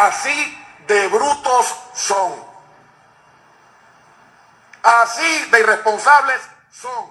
Así de brutos son. Así de irresponsables son.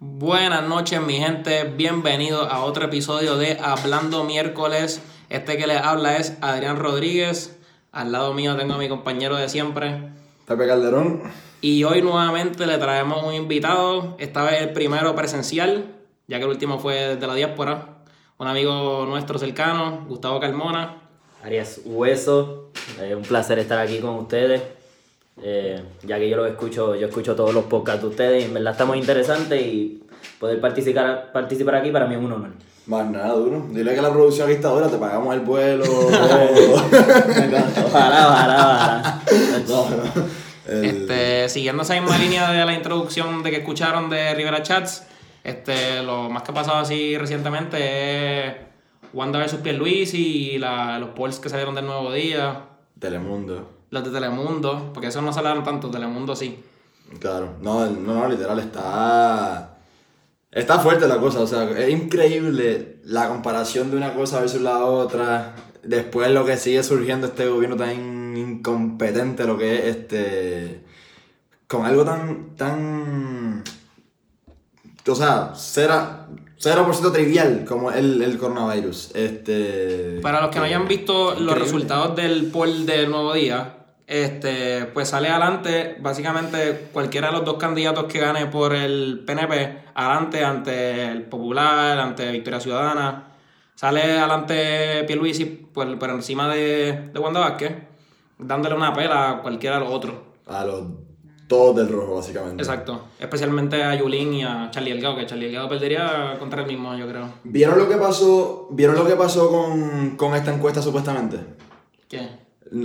Buenas noches mi gente, bienvenidos a otro episodio de Hablando Miércoles. Este que les habla es Adrián Rodríguez. Al lado mío tengo a mi compañero de siempre. Pepe Calderón. Y hoy nuevamente le traemos un invitado, esta vez el primero presencial, ya que el último fue desde la diáspora. Un amigo nuestro cercano, Gustavo Carmona. Arias Hueso, es un placer estar aquí con ustedes. Eh, ya que yo lo escucho, yo escucho todos los podcasts de ustedes y en verdad está muy interesante y poder participar, participar aquí para mí es un honor. Más nada, duro. Dile que la producción aquí está dura, te pagamos el vuelo. ojalá, ojalá, ojalá. El- Este, siguiendo esa misma línea de la introducción de que escucharon de Rivera Chats, este, lo más que ha pasado así recientemente es Wanda vs Pierluisi y la, los polls que salieron del Nuevo Día, Telemundo. los de Telemundo, porque eso no salieron tanto, Telemundo sí. Claro. No, no, no, literal, está. Está fuerte la cosa, o sea, es increíble la comparación de una cosa versus la otra. Después lo que sigue surgiendo este gobierno tan incompetente, lo que es este. Con algo tan. tan. O sea, cero, 0% trivial como el, el coronavirus. Este. Para los que no hayan visto los resultados del poll del Nuevo Día, este, pues sale adelante básicamente cualquiera de los dos candidatos que gane por el PNP, adelante ante el Popular, ante Victoria Ciudadana. Sale adelante Pierluisi por, por encima de, de Wanda Vázquez, dándole una pela a cualquiera de los otros. A los todos del rojo, básicamente. Exacto. Especialmente a Yulín y a Charlie Delgado, que Charlie Delgado perdería contra el mismo, yo creo. ¿Vieron lo que pasó, ¿vieron lo que pasó con, con esta encuesta supuestamente? ¿Qué?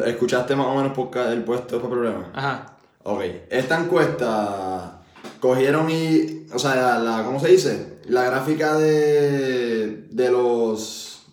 ¿Escuchaste más o menos por el puesto para problema? Ajá. Ok, esta encuesta cogieron y, o sea, la, la- ¿cómo se dice? La gráfica de, de los,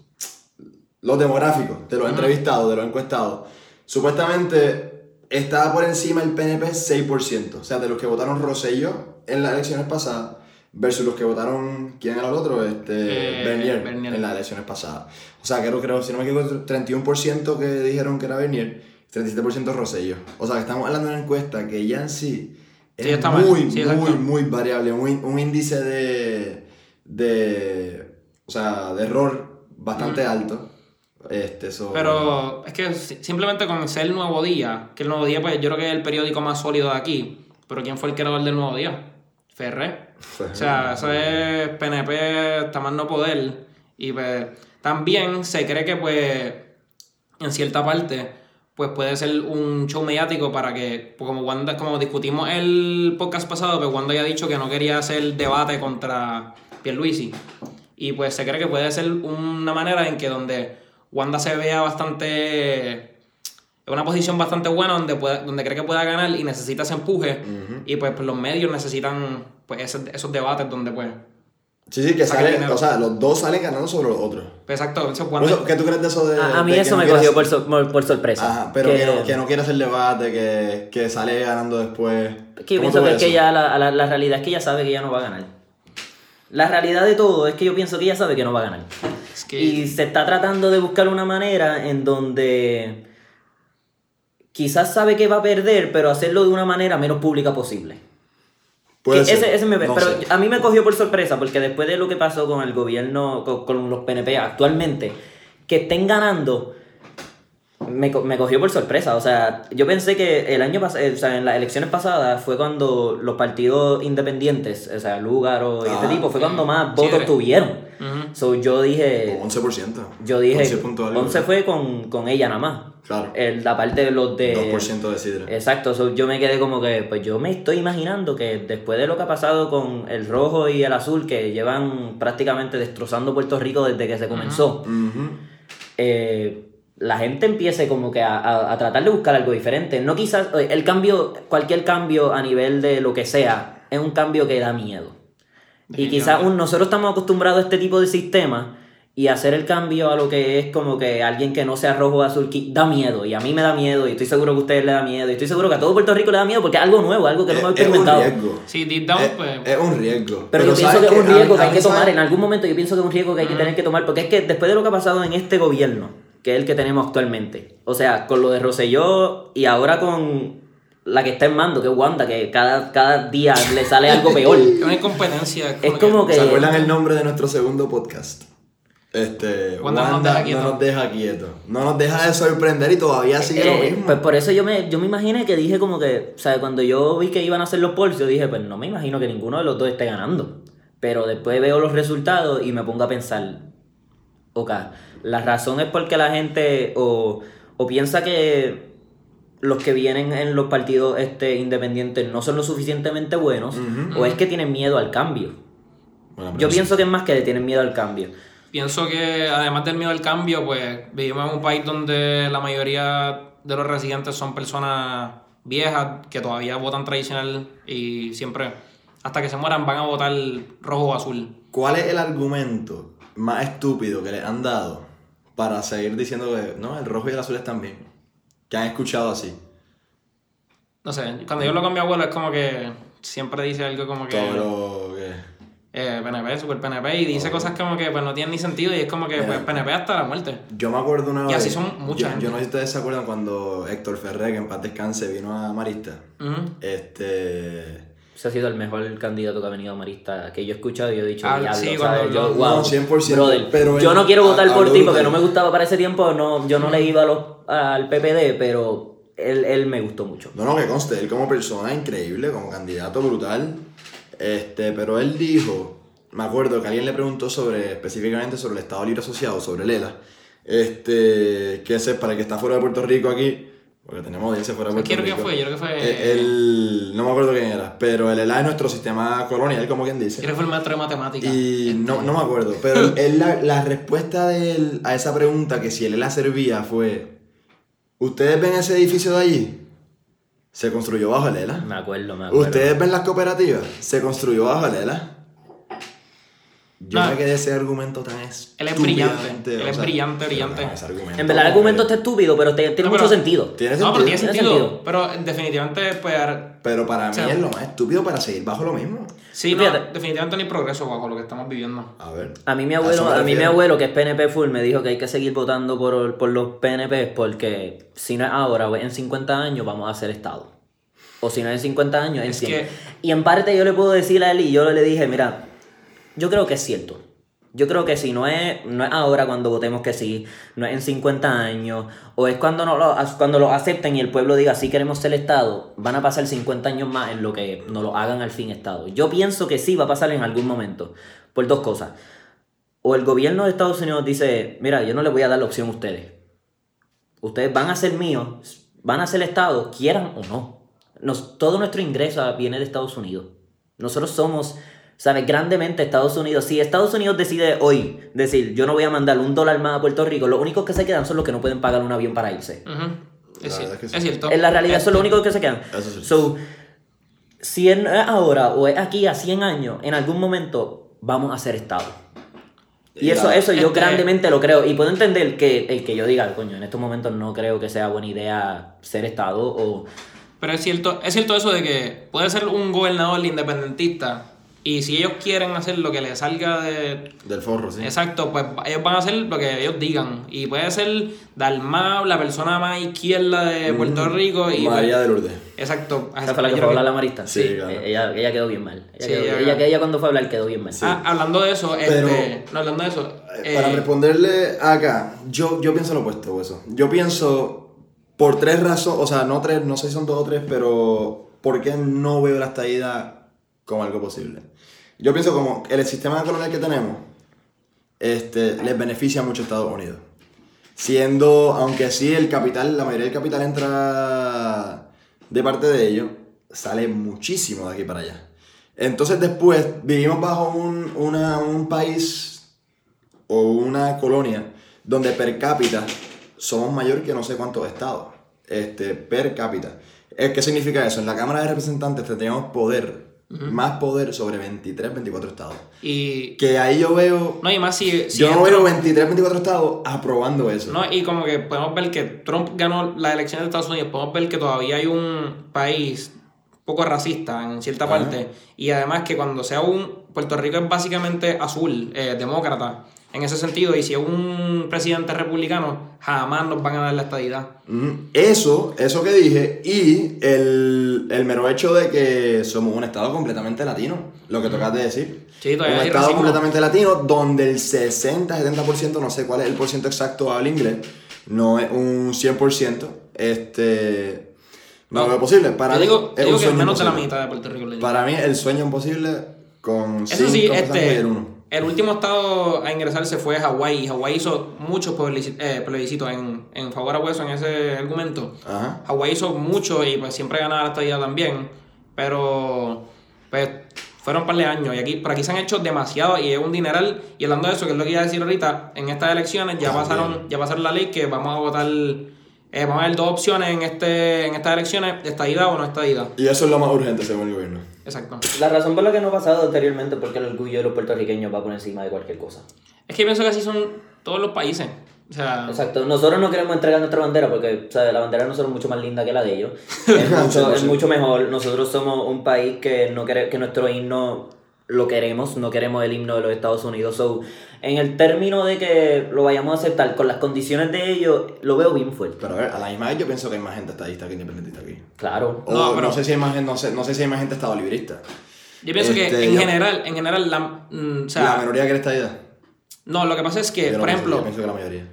los demográficos, de los entrevistados, de los encuestados. Supuestamente estaba por encima el PNP 6%, o sea, de los que votaron Rosselló en las elecciones pasadas versus los que votaron, ¿quién era el otro? Este, Eh, Bernier, Bernier. en las elecciones pasadas. O sea, creo, creo, si no me equivoco, 31% que dijeron que era Bernier, 37% Rosselló. O sea, que estamos hablando de una encuesta que ya en sí es Sí, está mal. muy, Sí, muy, muy variable. Un, un índice de, de, o sea, de error bastante alto. Este, eso, Pero es que si- simplemente con ser el Nuevo Día, que el Nuevo Día, pues yo creo que es el periódico más sólido de aquí. Pero ¿quién fue el creador del Nuevo Día? Ferré. O sea, eso es PNP, está más no poder. Y pues también se cree que, pues, en cierta parte, pues puede ser un show mediático para que, pues, como Wanda, como discutimos el podcast pasado, pues Wanda ya ha dicho que no quería hacer debate contra Pierluisi. Y pues se cree que puede ser una manera en que donde Wanda se vea bastante en una posición bastante buena donde pueda, donde cree que pueda ganar y necesita ese empuje y pues, pues, los medios necesitan pues ese- esos debates donde pues, Sí, sí, que Saca sale, dinero. o sea, los dos salen ganando sobre los otros. pues, exacto eso eso, ¿Qué tú crees de eso de.? A, a mí de que eso no me cogió por, sor- por, por sorpresa. Ajá, pero que, no, que no quiere hacer debate, que, que sale ganando después. que yo ¿Cómo pienso que, es que ya la, la, la realidad es que ella sabe que ella no va a ganar. La realidad de todo es que yo pienso que ella sabe que no va a ganar. es que Y se está tratando de buscar una manera en donde quizás sabe que va a perder, pero hacerlo de una manera menos pública posible. Puede Que ser, ese, ese me- no pero sé. a mí me cogió por sorpresa, porque después de lo que pasó con el gobierno, con, con los PNP actualmente, que estén ganando, me, co- me cogió por sorpresa. O sea, yo pensé que el año pasado, o sea, en las elecciones pasadas fue cuando los partidos independientes, o sea, Lúgaro y este Ah. tipo, fue cuando más Sí, votos de- tuvieron. Ujú. So, yo dije, Como 11%. yo dije, 11 punto algo. 11 fue con, con ella nada más. Claro. El- la parte de los de... 2% de Sidra. Exacto, so, yo me quedé como que, pues yo me estoy imaginando que después de lo que ha pasado con el rojo y el azul, que llevan prácticamente destrozando Puerto Rico desde que se comenzó, Ujú. eh, la gente empiece como que a, a- a tratar de buscar algo diferente. No quizás, oye, el cambio, cualquier cambio a nivel de lo que sea, es un cambio que da miedo. Y quizás un- nosotros estamos acostumbrados a este tipo de sistema y hacer el cambio a lo que es como que alguien que no sea rojo o azul da miedo. Y a mí me da miedo, y estoy seguro que a ustedes les da miedo, y estoy seguro que a todo Puerto Rico le da miedo porque es algo nuevo, algo que no hemos Es, es un experimentado. riesgo. Sí, deep down, Es, pues. es un riesgo. Pero, yo pienso ¿sabes que es un riesgo A- que hay que tomar. En algún momento yo pienso que es un riesgo que hay que tener que tomar. Porque es que después de lo que ha pasado en este gobierno, que es el que tenemos actualmente. O sea, con lo de Rosselló y ahora con la que está en mando, que es Wanda, que cada, cada día le sale algo peor. Es una incompetencia. Es como que... ¿Se acuerdan el nombre de nuestro segundo podcast? Este, Wanda Wanda, no nos deja quieto. no nos deja quieto. No nos deja de sorprender y todavía sigue lo Eh, mismo. pues por eso yo me, yo me imaginé que dije como que, o sea, cuando yo vi que iban a hacer los polls, yo dije, pues no me imagino que ninguno de los dos esté ganando. Pero después veo los resultados y me pongo a pensar, ok, la razón es porque la gente o, o piensa que los que vienen en los partidos este, independientes no son lo suficientemente buenos, o es que tienen miedo al cambio. Bueno, Yo sí. pienso que es más que le tienen miedo al cambio. Pienso que además del miedo al cambio, pues vivimos en un país donde la mayoría de los residentes son personas viejas que todavía votan tradicional y siempre, hasta que se mueran, van a votar rojo o azul. ¿Cuál es el argumento más estúpido que le han dado para seguir diciendo que no, el rojo y el azul están bien? Que han escuchado así. No sé, cuando yo lo con mi abuelo es como que siempre dice algo como que Todo lo que. eh, PNP, super PNP, y dice cosas como que pues no tienen ni sentido y es como que pues, PNP hasta la muerte. Yo me acuerdo una Y vez. así son mucha yo, no sé si ustedes se acuerdan cuando Héctor Ferrer, que en paz descanse, vino a Marista. Este. Ese ha sido el mejor candidato que ha venido a Marista que yo he escuchado y yo he dicho, Ah, diablo, sí, Yo, wow, No, 100%, brother, pero yo no quiero votar ha- por ti habló porque no me gustaba para ese tiempo, no, yo no le iba a los, al PPD, pero él, él me gustó mucho. No, no, que conste, él como persona increíble, como candidato brutal. Este, pero él dijo, me acuerdo que alguien le preguntó sobre, específicamente sobre el Estado Libre Asociado, sobre el ELA. Este, que ese es para el que está fuera de Puerto Rico aquí, porque tenemos audiencia fuera de Puerto Quiero que Rico. fue, yo creo que fue. Eh, el- no me acuerdo quién era, pero el ELA es nuestro sistema colonial, como quien dice. Creo que fue el maestro de matemáticas. Y no, no me acuerdo, pero él- la, la respuesta de él a esa pregunta, que si él la servía, fue: ¿Ustedes ven ese edificio de allí? Se construyó bajo el ELA. Me acuerdo, me acuerdo. ¿Ustedes ven las cooperativas? Se construyó bajo el ELA. Yo No. me quedé ese argumento tan es. Él es brillante, él es brillante, brillante. En verdad el argumento está estúpido, pero te- tiene No, mucho pero- sentido. Tiene No, pero sentido. tiene Tiene sentido. sentido. Pero definitivamente, pues. Pero para mí O sea, es lo más estúpido para seguir bajo lo mismo. Sí, no, definitivamente no hay progreso bajo lo que estamos viviendo. A ver. A mí mi abuelo, me a mí mi abuelo que es PNP full me dijo que hay que seguir votando por, por los PNP porque si no es ahora o en 50 años vamos a hacer Estado. O si no es en 50 años, en Es 100. que- Y en parte yo le puedo decir a él y yo le dije, mira, yo creo que es cierto. Yo creo que si no es, no es ahora cuando votemos que sí, no es en 50 años, o es cuando, no lo, cuando lo acepten y el pueblo diga sí queremos ser Estado, van a pasar 50 años más en lo que nos lo hagan al fin Estado. Yo pienso que sí va a pasar en algún momento, por dos cosas. O el gobierno de Estados Unidos dice, mira, yo no les voy a dar la opción a ustedes. Ustedes van a ser míos, van a ser Estado, quieran o no. Nos, todo nuestro ingreso viene de Estados Unidos. Nosotros somos, ¿sabes? Grandemente Estados Unidos. Si Estados Unidos decide hoy decir, yo no voy a mandar un dólar más a Puerto Rico, los únicos que se quedan son los que no pueden pagar un avión para irse. Es, es que sí. es cierto. En la realidad son los Este, únicos que se quedan. Eso sí. So, si es ahora o es aquí a 100 años, en algún momento vamos a ser Estado. Y Y eso, eso yo este- grandemente lo creo. Y puedo entender que el que yo diga, coño, en estos momentos no creo que sea buena idea ser Estado o... Pero es cierto, es cierto eso de que puede ser un gobernador independentista y si ellos quieren hacer lo que les salga de... Del forro, sí. Exacto, pues ellos van a hacer lo que ellos digan. Y puede ser Dalmau, la persona más izquierda de Puerto Rico. Y Mm, María pues- de Lourdes. Exacto. ¿Esa fue la que fue a hablar que- la marista? Sí, claro. Ella, ella quedó bien mal. Ella, Sí, quedó- ella- ella, ella cuando fue a hablar quedó bien mal. Ah, hablando de eso, Pero- este, no, hablando de eso. Eh, Para eh, responderle acá, yo, yo pienso lo opuesto, eso. Yo pienso por tres razones, o sea, no tres, no sé si son dos o tres, pero ¿por qué no veo la estadía como algo posible? Yo pienso como el sistema colonial que tenemos este, les beneficia mucho a Estados Unidos. Siendo, aunque sí el capital, la mayoría del capital entra de parte de ellos, sale muchísimo de aquí para allá. Entonces después vivimos bajo un, una- un país o una colonia donde per cápita somos mayor que no sé cuántos estados. Este, per cápita. Eh, ¿Qué significa eso? En la Cámara de Representantes tenemos poder, más poder sobre 23, 24 estados. y. Que ahí yo veo, No, y más si. si yo no veo 23, 24 estados aprobando eso. No, y como que podemos ver que Trump ganó las elecciones de Estados Unidos, podemos ver que todavía hay un país poco racista en cierta Ajá. parte. Y además que cuando sea un... Puerto Rico es básicamente azul, eh, demócrata. En ese sentido. Y si es un presidente republicano, jamás nos van a dar la estadidad. Ujú. Eso, eso que dije, y el, el mero hecho de que somos un estado completamente latino, lo que tocas de decir. Sí, todavía un estado racismo. completamente latino donde el 60-70%, no sé cuál es el porciento exacto, habla inglés, no es un 100%, este... No, No. lo veo posible. Para Yo mí digo, es yo digo un que sueño menos de la mitad de Puerto Rico Para mí el sueño imposible con Eso sí, este, el último estado a ingresarse fue Hawái. y Hawái hizo muchos eh, plebiscitos en, en favor a Hueso en ese argumento. Hawái hizo mucho y pues siempre ganaba la estadía también. Pero pues fueron un par de años y aquí, por aquí se han hecho demasiado y es un dineral. Y hablando de eso, que es lo que iba a decir ahorita, en estas elecciones ya También. pasaron, ya pasaron la ley que vamos a votar, eh, vamos a ver dos opciones en este, en estas elecciones, estadidad o no estadidad. Y eso es lo más urgente según el gobierno. Exacto. La razón por la que no ha pasado anteriormente es porque el orgullo de los puertorriqueños va por encima de cualquier cosa. Es que pienso que así son todos los países. O sea, Exacto, nosotros no queremos entregar nuestra bandera porque o sea, la bandera de nosotros es mucho más linda que la de ellos. Es mucho, es mucho mejor. Nosotros somos un país que no quiere, que nuestro himno lo queremos, no queremos el himno de los Estados Unidos. So, en el término de que lo vayamos a aceptar con las condiciones de ellos, lo veo bien fuerte. Pero a ver, a la misma vez yo pienso que hay más gente estadista que independentista aquí. Claro. O No, no, pero- sé si hay más gente, no sé, no sé si hay más gente estado librista. yo pienso Este, que en yo- general, en general, la, mm, o sea, la minoría quiere estadidad. no, lo que pasa es que, Yo no por pienso- ejemplo, yo pienso que la mayoría.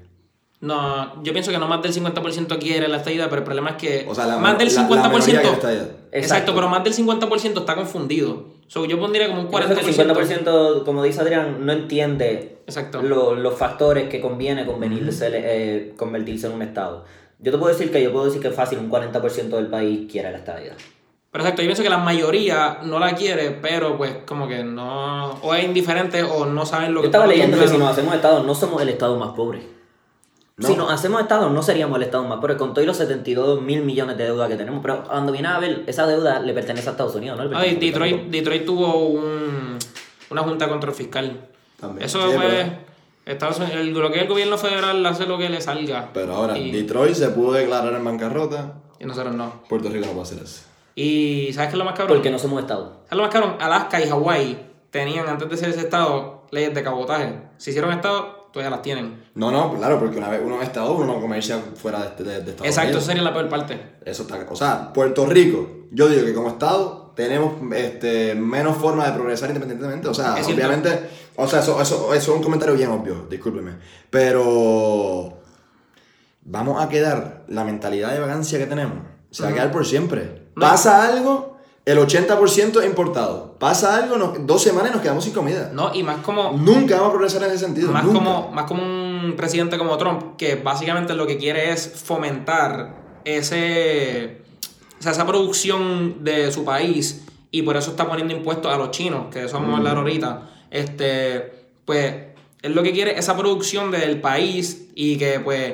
no, yo pienso que no más del 50% quiere la estadidad, pero el problema es que O sea, la, más del la- la 50%, mayoría quiere estadidad. exacto, Exacto. pero más del 50% está confundido. So, yo pondría como un Yo pienso que el 40%. 50%, como dice Adrián, no entiende Exacto. lo- los factores que conviene convenirse, eh, convertirse en un Estado. Yo te puedo decir que yo puedo decir que es fácil, un 40% del país quiere la estadidad. Pero exacto, yo pienso que la mayoría no la quiere, pero pues como que no, o es indiferente o no saben lo Yo que estaba están leyendo que si nos hacemos Estado, no somos el Estado más pobre. No. Si nos hacemos Estado, no seríamos el Estado más pobre, con todos los 72 mil millones de deuda que tenemos. Pero cuando viene a ver, esa deuda le pertenece a Estados Unidos, ¿no? Le y pertenece a Puerto Detroit. Detroit tuvo un, una junta contra el fiscal. También. Eso Sí, fue. pero- Estados Unidos, el, lo que es el gobierno federal hace lo que le salga. Pero ahora, Y, Detroit se pudo declarar en bancarrota. y nosotros no. Puerto Rico no puede hacer eso. Y ¿sabes qué es lo más cabrón? Porque no somos Estado. ¿Sabes lo más cabrón? Alaska y Hawái tenían, antes de ser ese estado, leyes de cabotaje. Si hicieron estado, todavía las tienen. No, no, claro, porque una vez uno es estado, uno no comercia fuera de, de, de Estados Exacto, Unidos. esa sería la peor parte. Eso está, o sea, Puerto Rico, yo digo que como estado tenemos este, menos forma de progresar independientemente. O sea, obviamente, o sea, eso, eso, eso es un comentario bien obvio, discúlpeme. Pero vamos a quedar la mentalidad de vagancia que tenemos. Se va a quedar por siempre. No. Pasa algo, el 80% es importado. Pasa algo, nos- dos semanas y nos quedamos sin comida. ¿No? Y más como. Nunca vamos a progresar en ese sentido. Más nunca. como, más como un presidente como Trump, que básicamente lo que quiere es fomentar ese, o sea, esa producción de su país y por eso está poniendo impuestos a los chinos, que de eso vamos a hablar ahorita. Este, pues, él lo que quiere es esa producción del país y que pues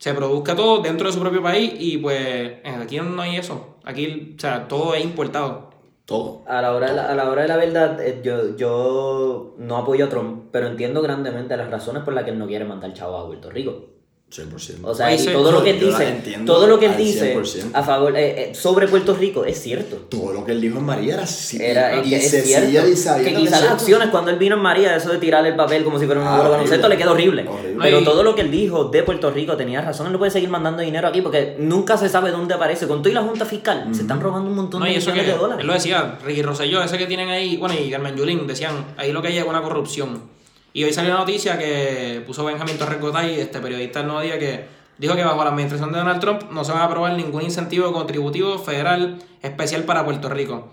se produzca todo dentro de su propio país y pues aquí no hay eso. Aquí, o sea, todo es importado. Todo. A la hora de la, a la, hora de la verdad, eh, yo, yo no apoyo a Trump, pero entiendo grandemente las razones por las que él no quiere mandar chavo a Puerto Rico. 100%. O sea, y todo lo que él dice, entiendo todo lo que él dice 100%. a favor eh, eh, sobre Puerto Rico es cierto. Todo lo que él dijo en María era. Era, y es, cierto. y sabía que quizás las acciones cuando él vino en María, eso de tirarle el papel como si fuera un Ah, juego baloncesto, le quedó horrible. Horrible. Pero todo lo que él dijo de Puerto Rico tenía razón. Él no puede seguir mandando dinero aquí porque nunca se sabe dónde aparece. Con todo y la Junta Fiscal, se están robando un montón No, de y eso que millones de él dólares. lo decía, Ricky Rosselló, ese que tienen ahí, bueno, y Carmen Yulín, decían, ahí lo que hay es una corrupción. Y hoy salió una noticia que puso Benjamín Torres este periodista del Nuevo Día, que dijo que bajo la administración de Donald Trump no se va a aprobar ningún incentivo contributivo federal especial para Puerto Rico.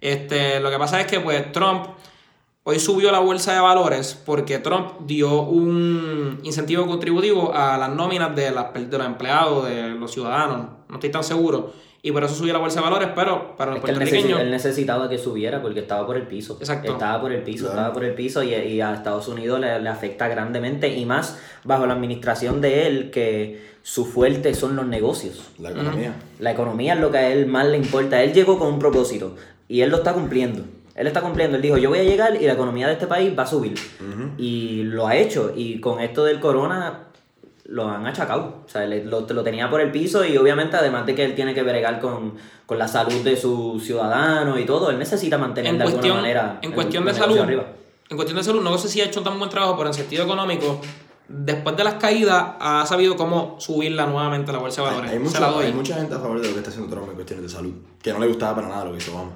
Este, lo que pasa es que pues Trump hoy subió la bolsa de valores porque Trump dio un incentivo contributivo a las nóminas de, las, de los empleados, de los ciudadanos. No estoy tan seguro. Y por eso subió la bolsa de valores, pero para los puertorriqueños... él necesitaba que subiera porque estaba por el piso. Exacto. Estaba por el piso, Claro. estaba por el piso y, y a Estados Unidos le, le afecta grandemente y más bajo la administración de él que su fuerte son los negocios. La economía. La economía es lo que a él más le importa. Él llegó con un propósito y él lo está cumpliendo. Él está cumpliendo. Él dijo, yo voy a llegar y la economía de este país va a subir. Y lo ha hecho. Y con esto del corona lo han achacado. O sea, le- lo, lo tenía por el piso y obviamente además de que él tiene que bregar con, con la salud de sus ciudadanos y todo, él necesita mantener En de cuestión- alguna manera en el- cuestión de salud, arriba. en cuestión de salud, no sé si ha hecho tan buen trabajo, pero en sentido económico, después de las caídas, ha sabido cómo subirla nuevamente a la bolsa de valores. Hay, Se mucha, hay mucha gente a favor de lo que está haciendo Trump en cuestiones de salud, que no le gustaba para nada lo que hizo Obama.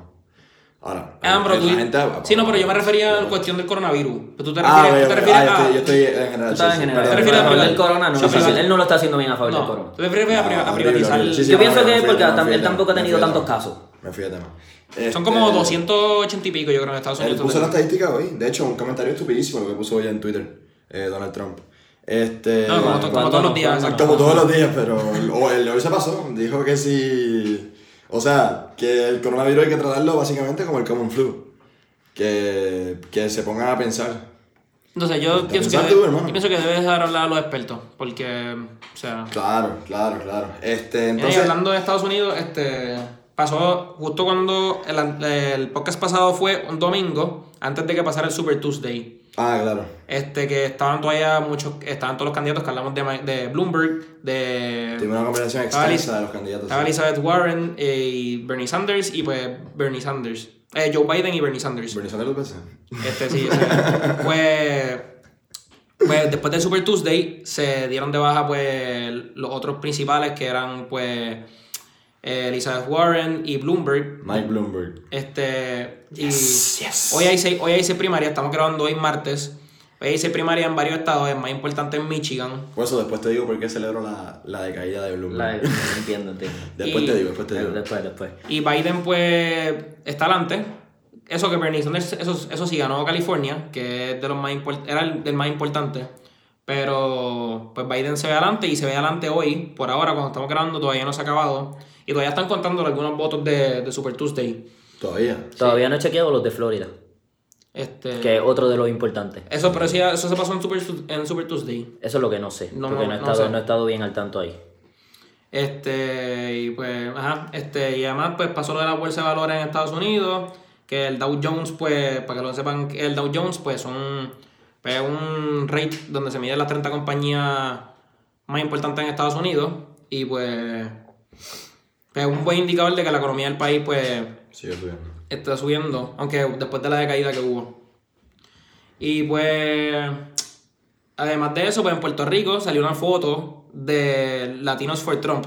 Ahora, Ah, pero hay- tú- la gente- sí, no, pero yo me refería a la cuestión del coronavirus. Pero tú te Ah, refieres, tú te Ah, yo a... estoy- yo estoy en general. Tú sí, estás sí, en general. perdón, ¿Te refieres a a favor privar- del corona, no. Sí, es Él no lo está haciendo bien a favor del No, corona. tú te refieres a, privatizar... Yo pienso que fui- porque él tampoco ha tenido tantos casos. Me fui de tema. Son Este, como 280 y pico, yo creo, en Estados Él Unidos. puso la estadística hoy. De hecho, un comentario estupidísimo lo que puso hoy en Twitter eh, Donald Trump. Este, No, como, como ¿Cuándo todos los días. ¿Cuándo exacto. como todos los días, pero o el hoy se pasó. Dijo que si. O sea, que el coronavirus hay que tratarlo básicamente como el common flu. Que, que se pongan a pensar. Entonces yo Ponte a pienso, que tú, yo pienso que debes dejar hablar a los expertos, porque, o sea... Claro, claro, claro. Este, Mira, y entonces. hablando de Estados Unidos, este pasó justo cuando el, el podcast pasado fue un domingo, antes de que pasara el Super Tuesday. Ah, claro. Este, que estaban todavía muchos, estaban todos los candidatos que hablamos de, de Bloomberg, de Tiene una conversación extensa de los candidatos. estaba Elizabeth Warren eh, y Bernie Sanders, y pues Bernie Sanders. Eh, Joe Biden y Bernie Sanders. Bernie Sanders lo pensé. Este sí, o sea, pues, pues después del Super Tuesday se dieron de baja pues los otros principales que eran pues Elizabeth Warren y Bloomberg. Mike Bloomberg. Este y yes. hoy hay seis, hoy hay seis primarias, estamos grabando hoy martes. Hoy hay seis primarias en varios estados, el más importante en Michigan. Por eso después te digo por qué celebro la, la decaída de La- Bloomberg. entiendo, entiendo. Después y- te digo, después te digo. Después, después. Y Biden, pues, está adelante. Eso que Bernie Sanders, eso, eso sí, ganó California, que es de los más import- era el, del más importante. Pero, pues Biden se ve adelante y se ve adelante hoy. Por ahora, cuando estamos grabando, todavía no se ha acabado. Y todavía están contando algunos votos de, de Super Tuesday. Todavía. Todavía no he chequeado los de Florida, Este, que es otro de los importantes. Eso, pero sí, eso se pasó en Super, en Super Tuesday. Eso es lo que no sé, No, porque no, no, he no estado, sé. no he estado bien al tanto ahí. Este, y pues, ajá, este, y además, pues pasó lo de la bolsa de valores en Estados Unidos, que el Dow Jones, pues, para que lo sepan, el Dow Jones, pues, son, pues, un rate donde se miden las 30 compañías más importantes en Estados Unidos, y pues, pues, un buen indicador de que la economía del país, pues, Sigue subiendo. está subiendo, aunque después de la decaída que hubo. Y pues, además de eso, pues en Puerto Rico salió una foto de Latinos for Trump,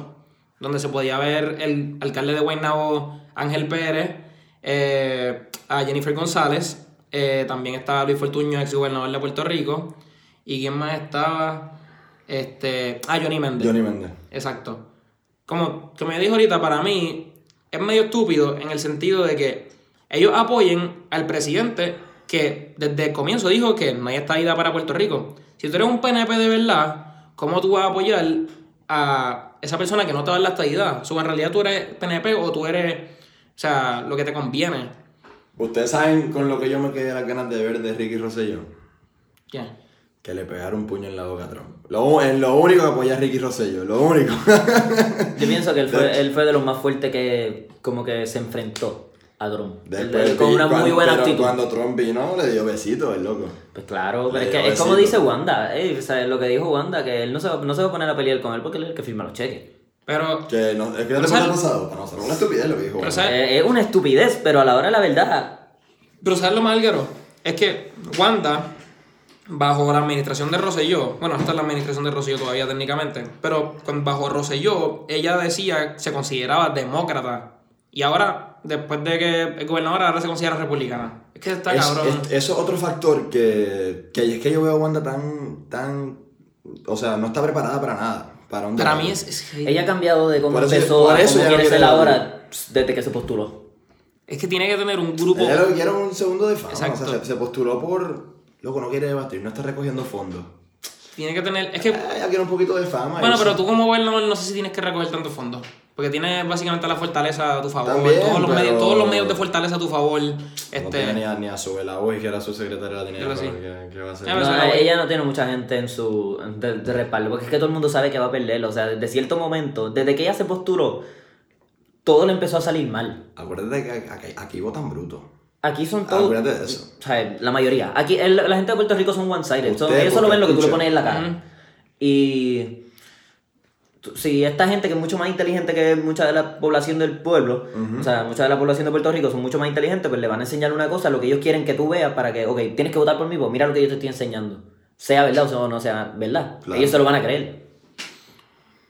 donde se podía ver el alcalde de Guaynabo, Ángel Pérez, eh, a Jennifer González, eh, también estaba Luis Fortuño, ex gobernador de Puerto Rico, y quién más estaba, este, ah, Johnny Méndez. Johnny Méndez. Exacto. Como, como yo dije ahorita, para mí es medio estúpido en el sentido de que ellos apoyen al presidente que desde el comienzo dijo que no hay estadidad para Puerto Rico. Si tú eres un PNP de verdad, ¿cómo tú vas a apoyar a esa persona que no te va a dar la estadidad? O sea, en realidad tú eres PNP o tú eres, o sea, lo que te conviene. Ustedes saben con lo que yo me quedé las ganas de ver de Ricky Rosselló. ¿Qué? Que le pegaron un puño en la boca a Trump. Lo, es lo único que apoya a Ricky Rosselló, lo único. Yo pienso que él fue, él fue de los más fuertes que como que se enfrentó a Trump. Después él con una muy cuando- buena pero actitud. Cuando Trump vino, le dio besitos, el loco. Pues claro, pero Le es que es como dice Wanda, eh, o sea, lo que dijo Wanda, que él no se, va, no se va a poner a pelear con él porque él es el que firma los cheques. Pero, Que no, es que no te pasa pasado. Para nosotros una estupidez lo que dijo. Pero Eh, es una estupidez, pero a la hora de la verdad, Pero ¿sabes lo más álgaro? Es que Wanda, bajo la administración de Rosselló, bueno, esta es la administración de Rosselló todavía técnicamente, pero bajo Rosselló, ella decía, se consideraba demócrata. Y ahora, después de que es gobernadora, ahora se considera republicana. Es que está Es- cabrón. es- eso es otro factor que, que es que yo veo a Wanda tan, tan, o sea, no está preparada para nada. Para, un Para mí es... es que- ella ha cambiado de cómo Por eso- empezó a cómo quiere ser ahora pss, desde que se postuló. es que tiene que tener un grupo... Ella lo que quiere es un segundo de fama. Exacto. O sea, se, se postuló por, loco, no quiere debatir, no está recogiendo fondos. Tiene que tener... Es que... Eh, Ella quiere un poquito de fama. Bueno, pero eso- tú como gobernador no sé si tienes que recoger tantos fondos. Porque tienes básicamente la fortaleza a tu favor. También, todos, los pero- medios, todos los medios de fortaleza a tu favor. No Este, tiene ni a, ni a su voz, que era su secretaria, la tenía sé. ¿qué, qué va a hacer? Ya, pero No, voy. ella no tiene mucha gente en su de, de respaldo, porque es que todo el mundo sabe que va a perder. O sea, desde cierto momento, desde que ella se postuló, todo le empezó a salir mal. Acuérdate que aquí, aquí votan bruto. Aquí son todos. Acuérdate de eso. O sea, la mayoría. Aquí el- la gente de Puerto Rico son one-sided. Ellos solo ven lo que tú le pones en la cara. Y si esta gente que es mucho más inteligente que mucha de la población del pueblo, o sea, mucha de la población de Puerto Rico son mucho más inteligentes, pues le van a enseñar una cosa, lo que ellos quieren que tú veas para que, ok, tienes que votar por mí, pues mira lo que yo te estoy enseñando. Sea verdad o no sea verdad. Claro. Ellos se lo van a creer.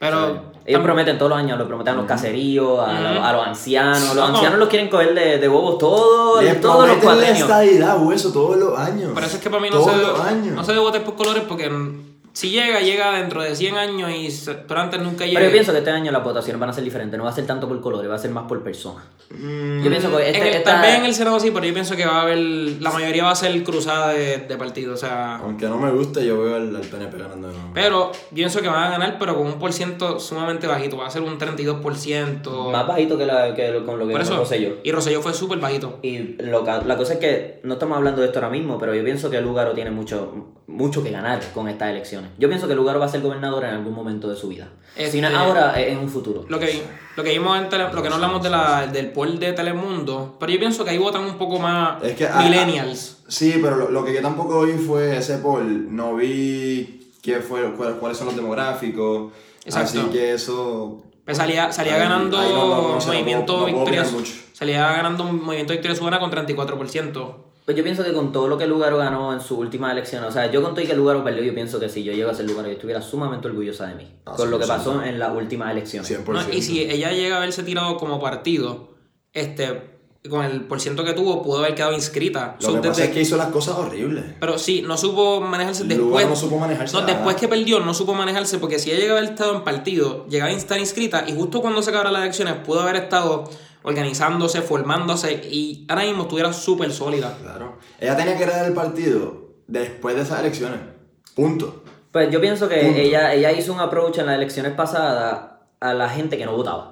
Pero. Ellos prometen todos los años, lo prometen a los caseríos, a, a los ancianos. Los No, no. ancianos los quieren coger de, de bobos todos, Les todos los prometen la estadidad o eso todos los años. Por eso es que para mí no todos se, los años. no se debe votar por colores porque mm, si llega, llega dentro de 100 años y pero antes nunca llega. Pero yo pienso que este año las votaciones van a ser diferentes, no va a ser tanto por colores, va a ser más por persona. Mm, Yo pienso que este, En el- esta- Tal vez en el Senado sí, pero yo pienso que va a haber. La mayoría va a ser cruzada de, de partido. O sea. Aunque no me guste, yo veo al, al PNP ganando de nuevo. Pero yo pienso que van a ganar, pero con un por ciento sumamente bajito. Va a ser un 32%. más bajito que, la, que lo- con lo que Por ganó eso. Rosselló. Y Rosselló fue súper bajito. Y lo, ca- la cosa es que no estamos hablando de esto ahora mismo, pero yo pienso que Lugaro tiene mucho, mucho que ganar con estas elecciones. Yo pienso que Lugaro va a ser gobernador en algún momento de su vida. Si no es Este- ahora, es en un futuro. Lo que, lo que vimos en tele- lo que no hablamos de la, del poll de Telemundo, pero yo pienso que ahí votan un poco más Es que, ah, millennials. Sí, pero lo, lo que yo tampoco vi fue ese poll. No vi qué fue, cuál- cuáles son los demográficos. Exacto. Así que eso. Pues salía, salía Ahí- ganando ahí no- Movimiento puedo- no puedo Victoria. Salía ganando un Movimiento Victoria Ciudadana con 34%. Pues yo pienso que con todo lo que Lugaro ganó en su última elección, o sea, yo con todo y que Lugaro perdió, yo pienso que si yo llego a ser Lugaro, yo estuviera sumamente orgullosa de mí. Ah, con lo que 100%. pasó en las últimas elecciones. 100%. ¿no? Y si ella llega a haberse tirado como partido, este, con el porciento que tuvo, pudo haber quedado inscrita. Lo So, que pasa es que hizo las cosas horribles. Pero sí, no supo manejarse Lugar después. no supo manejarse No, nada. después que perdió, no supo manejarse porque si ella llegaba a haber estado en partido, llegaba a estar inscrita y justo cuando se acabaron las elecciones pudo haber estado organizándose, formándose y ahora mismo estuviera súper sólida. Claro. Ella tenía que heredar el partido después de esas elecciones. Punto. Pues yo pienso que Punto. ella, ella hizo un approach en las elecciones pasadas a la gente que no votaba.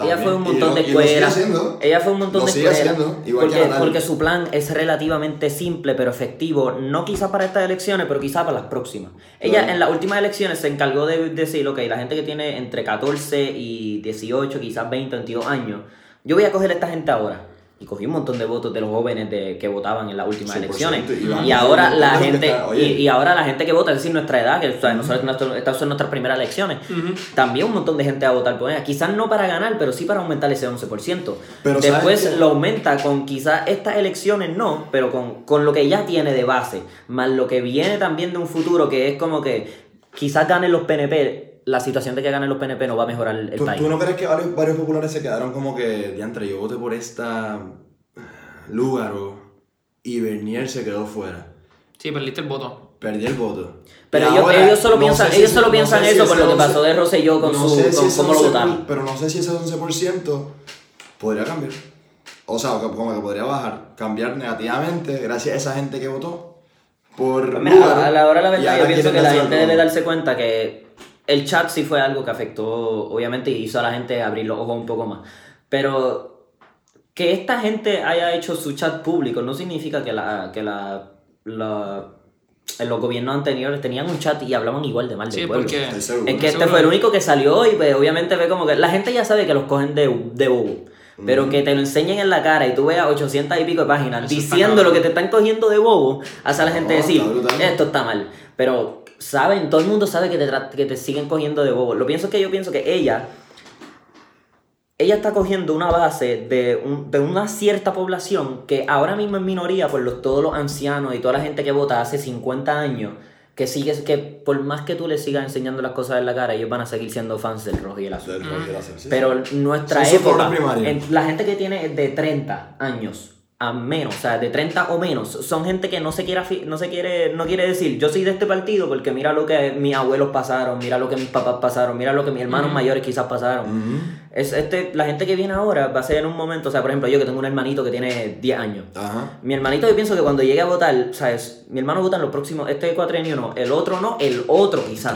Ella fue un montón lo- de y lo sigue escuelas. haciendo. Ella fue un montón Lo de sigue escuelas. haciendo, igual que porque, porque su plan es relativamente simple pero efectivo. No quizás para estas elecciones, pero quizás para las próximas. Ella Claro. en las últimas elecciones se encargó de decir, ok, la gente que tiene entre 14 y 18, quizás 20, 22 años, yo voy a coger a esta gente ahora. Y cogí un montón de votos de los jóvenes de, que votaban en las últimas 100%, elecciones. y ahora la gente, está- y, y ahora la gente que vota, es decir, nuestra edad, que o sea, nosotros, nuestro- estas son nuestras primeras elecciones, también un montón de gente va a votar por ella. Quizás no para ganar, pero sí para aumentar ese 11%. Pero ¿sabes Después lo aumenta con quizás estas elecciones no, pero con, con lo que ya tiene de base, más lo que viene también de un futuro que es como que quizás ganen los PNP. La situación de que ganen los PNP no va a mejorar el ¿Tú, país. tú no crees que varios, varios populares se quedaron como que, diantre, yo voté por esta Lugaro y Bernier se quedó fuera? Sí, perdiste el voto. Perdí el voto. Pero Y ellos, ahora, ellos solo no piensan, si ellos solo no piensan si eso por lo que 11 pasó de Rosselló con no su sé si con cómo lo 11 votaron. Pero no sé si ese 11% podría cambiar. O sea, como que podría bajar, cambiar negativamente gracias a esa gente que votó por Pues mira, Lugaro, a la hora de la verdad, yo pienso que la gente debe darse cuenta que el chat sí fue algo que afectó, obviamente, y hizo a la gente abrir los ojos un poco más. Pero que esta gente haya hecho su chat público no significa que la, que la, la- en los gobiernos anteriores tenían un chat y hablaban igual de mal del Sí, pueblo. porque. Es que este Seguro. fue el único que salió y pues obviamente ve como que la gente ya sabe que los cogen de, de bobo. Pero que te lo enseñen en la cara y tú veas 800 y pico de páginas Eso diciendo lo que te están cogiendo de bobo, hace a la gente No, decir, esto está mal. Pero saben, todo el mundo sabe que te, que te siguen cogiendo de bobo. Lo pienso que yo pienso que ella, ella está cogiendo una base de, un- de una cierta población que ahora mismo es minoría por los, todos los ancianos y toda la gente que vota hace 50 años, que sigue, que por más que tú les sigas enseñando las cosas en la cara, ellos van a seguir siendo fans del rojo y el azul. Del rock y el azul, sí, Pero nuestra época, en- la gente que tiene de 30 años a menos, o sea, de 30 o menos, son gente que no se quiere, no se quiere, no quiere decir, yo soy de este partido porque mira lo que mis abuelos pasaron, mira lo que mis papás pasaron, mira lo que mis hermanos mayores quizás pasaron. Es este, la gente que viene ahora va a ser en un momento, o sea, por ejemplo, yo que tengo un hermanito que tiene 10 años. Mi hermanito, yo pienso que cuando llegue a votar, ¿sabes? Mi hermano vota en los próximos, este cuatrenio no, el otro no, el otro quizás.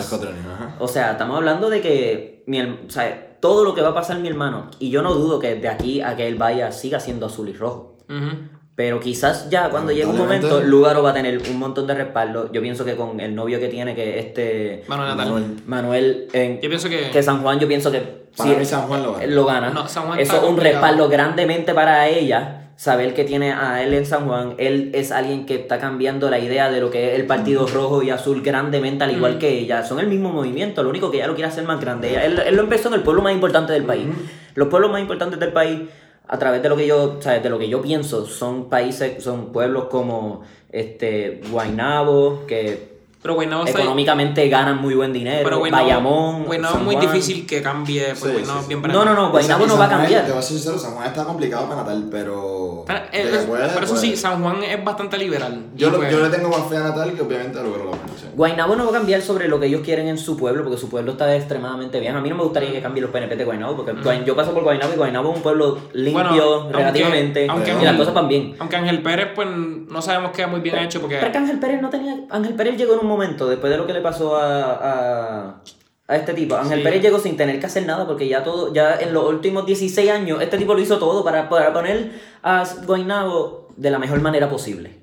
O sea, estamos hablando de que mi, o sea, todo lo que va a pasar mi hermano, y yo no dudo que de aquí a que él vaya siga siendo azul y rojo. Ujú. Pero quizás ya cuando llegue un momento, Lugaro va a tener un montón de respaldo. Yo pienso que con el novio que tiene, que este Manuel Natal. Manuel. Manuel, en, Yo pienso que. que San Juan, yo pienso que Para sí, mí San Juan lo gana. lo gana. No, San Juan Eso es un complicado. respaldo grandemente para ella. saber que tiene a él en San Juan, él es alguien que está cambiando la idea de lo que es el partido rojo y azul grandemente, al igual que ella. Son el mismo movimiento, lo único que ella lo quiere hacer más grande. Ella- él, él lo empezó en el pueblo más importante del país. Los pueblos más importantes del país, a través de lo que yo, sea, de lo que yo pienso, son países, son pueblos como este Guaynabo, que Pero Guaynabo está económicamente ganan muy buen dinero, Pero Guaynabo, Bayamón, Guaynabo es muy Juan. difícil que cambie. Pues Sí, Guaynabo sí, es sí. bien No, no, no, Guaynabo no va a cambiar. Te voy a ser sincero, San Juan está complicado para Natal, pero. Pero, eh, puede, pero eso puede. sí, San Juan es bastante liberal. Yo, lo- pues- yo le tengo más fe a Natal que obviamente a lograr la organización. Guaynabo no va a cambiar sobre lo que ellos quieren en su pueblo, porque su pueblo está extremadamente bien. A mí no me gustaría que cambien los PNP de Guaynabo, porque yo paso por Guaynabo y Guaynabo es un pueblo limpio, Bueno, aunque- relativamente, aunque y las cosas van bien. Aunque Ángel Pérez, pues no sabemos que es muy bien hecho porque. Pero que Ángel Pérez no tenía. Ángel Pérez llegó en un momento, después de lo que le pasó a, a, a este tipo. Ángel Sí. Pérez llegó sin tener que hacer nada, porque ya todo, ya en los últimos 16 años, este tipo lo hizo todo para, para poner a Guaynabo de la mejor manera posible.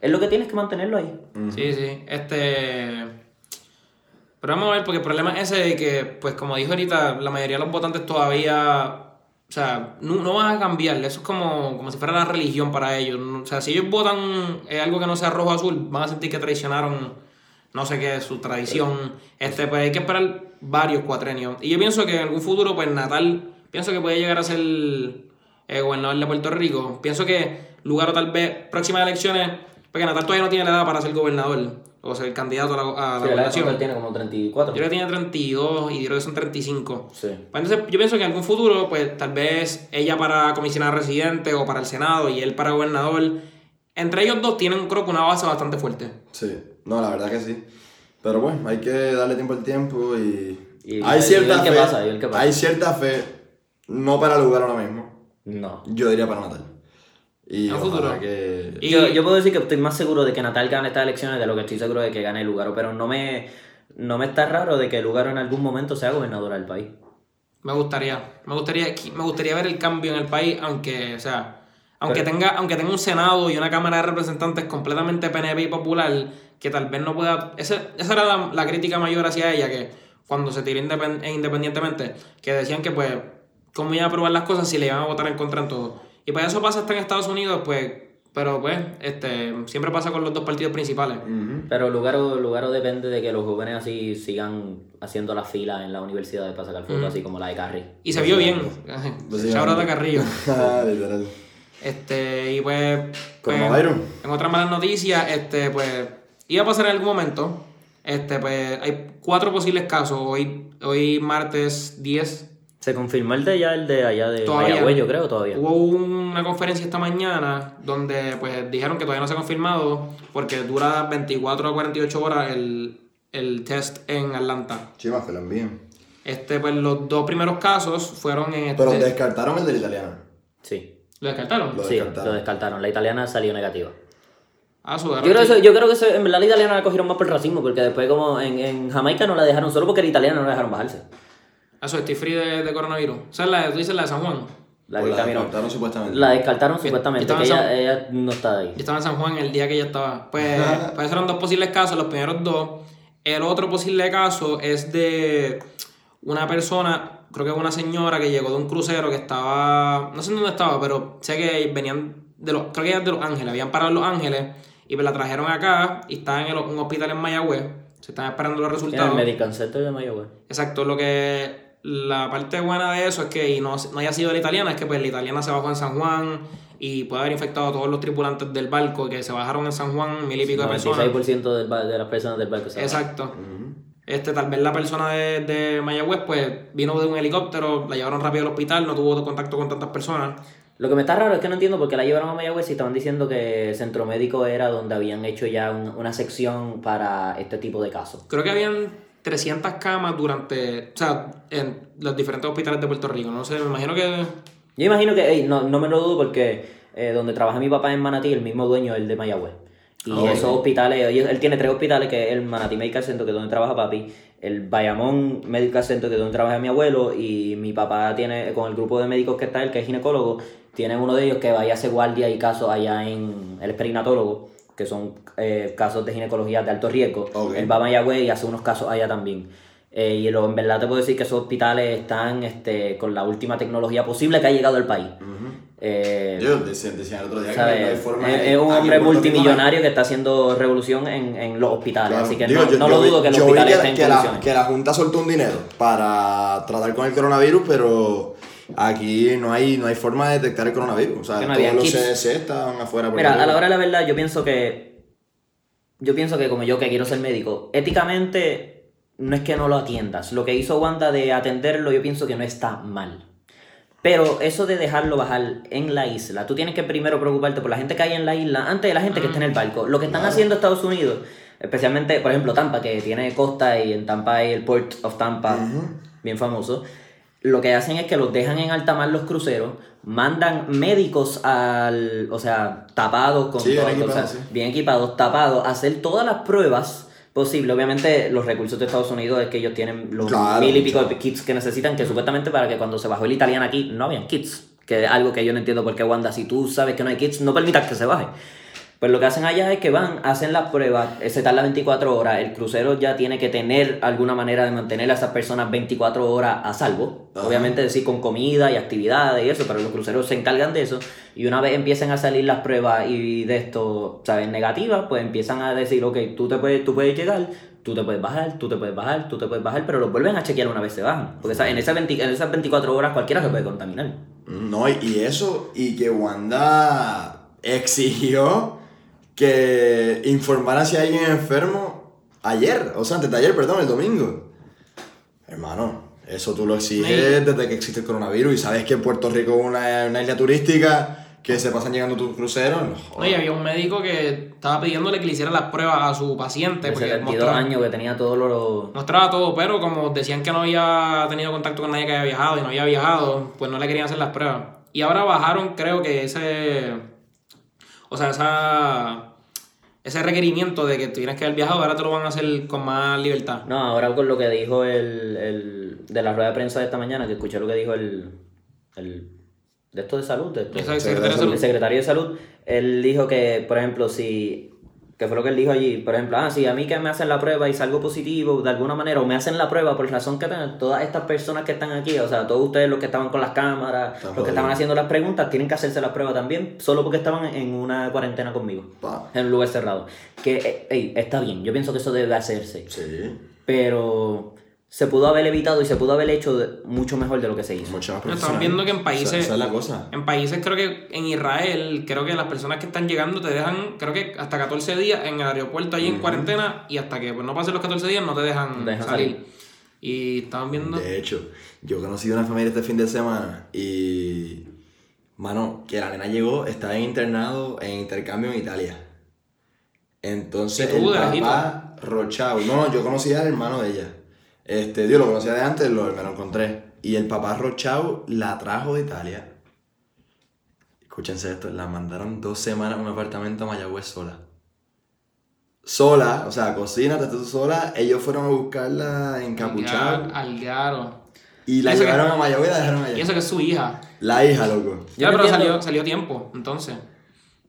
Es lo que tienes que mantenerlo ahí. Sí, sí. Este. Pero vamos a ver, porque el problema es ese de que, pues como dijo ahorita, la mayoría de los votantes todavía. O sea, no, no van a cambiar. Eso es como, como si fuera la religión para ellos. O sea, si ellos votan eh, algo que no sea rojo o azul, van a sentir que traicionaron no sé qué, su tradición. Este, pues hay que esperar varios cuatrenios. Y yo pienso que en algún futuro, pues Natal, pienso que puede llegar a ser eh, gobernador de Puerto Rico. Pienso que Lugaro tal vez, próximas elecciones, porque Natal todavía no tiene la edad para ser gobernador o ser candidato a la, a Sí, la gobernación. él tiene como 34. Yo creo que tiene 32 y creo que son 35. Sí. Pues entonces yo pienso que en algún futuro, pues tal vez ella para comisionada residente o para el Senado y él para gobernador, entre ellos dos tienen creo que una base bastante fuerte. Sí, no, la verdad que sí. Pero bueno, hay que darle tiempo al tiempo y. Y- y hay cierta qué fe. pasa, y pasa. Hay cierta fe, no para lugar ahora mismo. No. Yo diría para Natal. Y ojalá futuro. que. Y- Yo, yo puedo decir que estoy más seguro de que Natal gane estas elecciones de lo que estoy seguro de que gane Lugaro, pero no me, no me está raro de que Lugaro en algún momento sea gobernador del país. Me gustaría, me gustaría, me gustaría ver el cambio en el país, aunque, o sea, aunque tenga, aunque tenga un Senado y una Cámara de Representantes completamente PNP y popular, que tal vez no pueda. Esa, esa era la, la crítica mayor hacia ella, que cuando se tiró independ- e independientemente, que decían que pues, ¿cómo iban a aprobar las cosas si le iban a votar en contra en todo? Y pues eso pasa hasta en Estados Unidos, pues, pero pues, este, siempre pasa con los dos partidos principales. Ujú. Pero Lugaro, Lugaro depende de que los jóvenes así sigan haciendo la fila en la universidad para sacar fotos, así como la de Carrie. Y se vio bien. Básicamente. Shout out a Carrillo. Este, y pues. pues. En otras malas noticias, este, pues. Iba a pasar en algún momento. Este, pues. Hay cuatro posibles casos. Hoy, hoy martes 10. Se confirmó el de allá, el de allá de Todavía. Mayagüez, yo creo, todavía. Hubo una conferencia esta mañana donde pues dijeron que todavía no se ha confirmado porque dura 24 a 48 horas el, el test en Atlanta. Chivas, que lo envíen. Este, pues los dos primeros casos fueron en este. Pero descartaron el del italiano. Sí. ¿Lo descartaron? Lo Sí, descartaron. lo descartaron. La italiana salió negativa. Ah, su Yo creo, que eso- yo creo que eso- en verdad la italiana la cogieron más por racismo, porque después como en, en Jamaica no la dejaron, solo porque la italiana no la dejaron bajarse. Ah, su estoy free de, de coronavirus. O sea, la, tú dices la de San Juan. La, que descartaron supuestamente. La descartaron Que- supuestamente, que ella, no está ahí. Yo estaba en San Juan el día que ella estaba. Pues, pues eran dos posibles casos, los primeros dos. El otro posible caso es de una persona, creo que una señora que llegó de un crucero que estaba, no sé dónde estaba, pero sé que venían de los, creo que de Los Ángeles, habían parado en Los Ángeles y pues la trajeron acá y está en el- un hospital en Mayagüez. Se están esperando los En el resultados. Center de Mayagüez. Exacto, lo que la parte buena de eso es que y no, no haya sido la italiana, es que pues la italiana se bajó en San Juan y puede haber infectado a todos los tripulantes del barco que se bajaron en San Juan, mil y pico de personas. 96% del ba- de las personas del barco se Exacto. Este, tal vez la persona de, de Mayagüez pues vino de un helicóptero, la llevaron rápido al hospital, no tuvo contacto con tantas personas. Lo que me está raro es que no entiendo por qué la llevaron a Mayagüez y estaban diciendo que Centro Médico era donde habían hecho ya un- una sección para este tipo de casos. Creo que habían 300 camas durante, o sea, en los diferentes hospitales de Puerto Rico. No sé, me imagino que Yo imagino que, ey, no, no me lo dudo porque eh, donde trabaja mi papá en Manatí, el mismo dueño es el de Mayagüez. Y esos hospitales, él tiene tres hospitales, que es el Manatí Medical Center, que es donde trabaja papi, el Bayamón Medical Center, que es donde trabaja mi abuelo, y mi papá tiene, con el grupo de médicos que está él, que es ginecólogo, tiene uno de ellos que vaya a hacer guardia y casos allá en el perinatólogo, que son eh, casos de ginecología de alto riesgo. Él va a Mayagüez y hace unos casos allá también. Eh, y lo, en verdad te puedo decir que esos hospitales están este, con la última tecnología posible que ha llegado al país. Eh, Yo decía, decía el otro día que no hay forma es, de- es un hombre multimillonario que está haciendo revolución en, en los hospitales, Claro. así que Digo, no, yo- no yo lo vi- dudo que los hospitales que, estén que la, que la Junta soltó un dinero para tratar con el coronavirus, pero aquí no hay, no hay forma de detectar el coronavirus. O sea, Que no todos los. CDC estaban afuera. por Mira, a la hora de la verdad, yo pienso que. Yo pienso que, como yo que quiero ser médico, éticamente no es que no lo atiendas. Lo que hizo Wanda de atenderlo, yo pienso que no está mal. Pero eso de dejarlo bajar en la isla, tú tienes que primero preocuparte por la gente que hay en la isla antes de la gente que está en el barco. Lo que están haciendo Estados Unidos, especialmente, por ejemplo, Tampa, que tiene costa y en Tampa hay el Port of Tampa, bien famoso. Lo que hacen es que los dejan en alta mar los cruceros, mandan médicos al, o sea, tapados con Sí, bien todo, o equipados, sea, sí. bien equipados, tapados, a hacer todas las pruebas posibles. Obviamente, los recursos de Estados Unidos es que ellos tienen los Claro, mil y pico claro. de kits que necesitan, que supuestamente para que cuando se bajó el italiano aquí no habían kits. Que es algo que yo no entiendo por qué Wanda, si tú sabes que no hay kits, no permitas que se baje. Pues lo que hacen allá es que van, hacen las pruebas, eh, se tarda 24 horas, el crucero ya tiene que tener alguna manera de mantener a esas personas 24 horas a salvo. Ajá. Obviamente decir con comida y actividades y eso, pero los cruceros se encargan de eso. Y una vez empiezan a salir las pruebas y de esto, ¿sabes? Negativas, pues empiezan a decir, ok, tú, te puedes, tú puedes llegar, tú te puedes bajar, tú te puedes bajar, tú te puedes bajar, pero los vuelven a chequear una vez se bajan. Porque ¿sabes? En, esas 20 en esas 24 horas cualquiera se puede contaminar. No, y eso, y que Wanda exigió que informara si hay alguien enfermo ayer, o sea, antes de ayer, perdón, el domingo. Hermano, eso tú lo exiges Sí. desde que existe el coronavirus y sabes que Puerto Rico es una, una isla turística, que se pasan llegando tus cruceros. No, y había un médico que estaba pidiéndole que le hiciera las pruebas a su paciente. De Porque 72 mostraba, años que tenía todos los... mostraba todo, pero como decían que no había tenido contacto con nadie que había viajado y no había viajado, pues no le querían hacer las pruebas. Y ahora bajaron, creo que ese. O sea, esa. Ese requerimiento de que tienes que haber viajado, ahora te lo van a hacer con más libertad. No, ahora con lo que dijo el, el de la rueda de prensa de esta mañana, que escuché lo que dijo el, el de esto de salud, de esto- secretario de el salud. secretario de salud, él dijo que, por ejemplo, si, que fue lo que él dijo allí, por ejemplo, ah, si a mí que me hacen la prueba y salgo positivo de alguna manera, o me hacen la prueba por razón que tengan, todas estas personas que están aquí, o sea, todos ustedes los que estaban con las cámaras, los que estaban haciendo las preguntas, tienen que hacerse la prueba también, solo porque estaban en una cuarentena conmigo, Pa. en un lugar cerrado. Que, eh, ey, está bien, yo pienso que eso debe hacerse Sí, pero se pudo haber evitado y se pudo haber hecho de- mucho mejor de lo que se hizo. mucho más estamos viendo que en países- Esa, esa es la cosa. En países, creo que en Israel, creo que las personas que están llegando te dejan, creo que hasta 14 días en el aeropuerto ahí en cuarentena y hasta que pues, no pasen los 14 días no te dejan, salir. salir. Y estaban viendo. De hecho, yo conocí a una familia este fin de semana y. Mano, que la nena llegó, estaba internado en intercambio en Italia. Entonces, ¿Y tú, el papá Rochao. No, no, yo conocía al hermano de ella. Este, Dios, lo conocía de antes, lo, me lo encontré. Y el papá Rochao la trajo de Italia. Escúchense esto, la mandaron dos semanas a un apartamento a Mayagüez sola. Sola, o sea, cocina, tú sola. Ellos fueron a buscarla encapuchada. Al garo. Y la llevaron que- a Mayagüez y la dejaron allá. Y eso que es su hija. La hija, loco. Yo Ya, pero salió, salió tiempo, entonces.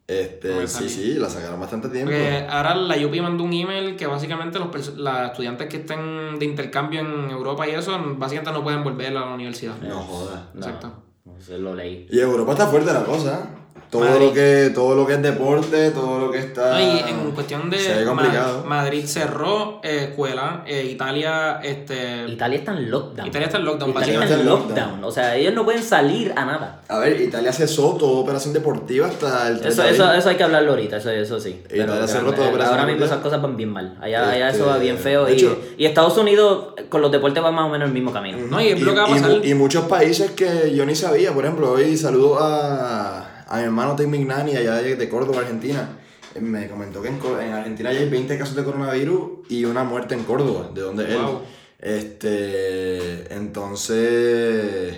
Este, sí, sí, la sacaron bastante tiempo. Porque ahora la UPI mandó un email que básicamente los las estudiantes que estén de intercambio en Europa y eso, básicamente no pueden volver a la universidad. No jodas. Exacto. no lo leí. Y Europa está fuerte la cosa. Todo Madrid. lo que todo lo que es deporte, todo lo que está No, y en cuestión de se complicado. Madrid cerró eh, escuela, eh, Italia, este, Italia está en lockdown. Italia está en lockdown, Italia básicamente. está en Lockdown. lockdown. O sea, ellos no pueden salir a nada. A ver, Italia cesó toda operación deportiva hasta el 30 Eso, eso, eso hay que hablarlo ahorita, eso, eso sí. Pero, Italia cerró eh, operación ahora mismo esas cosas van bien mal. Allá, allá Este, eso va bien feo. Y, hecho- y Estados Unidos con los deportes va más o menos el mismo camino. No, y es lo que va a y y muchos países que yo ni sabía, por ejemplo, hoy saludo a, a mi hermano Tim Mignani allá de, de Córdoba, Argentina. Eh, Me comentó que en, Argentina ya hay 20 casos de coronavirus y una muerte en Córdoba, de donde él. Wow. Este, entonces,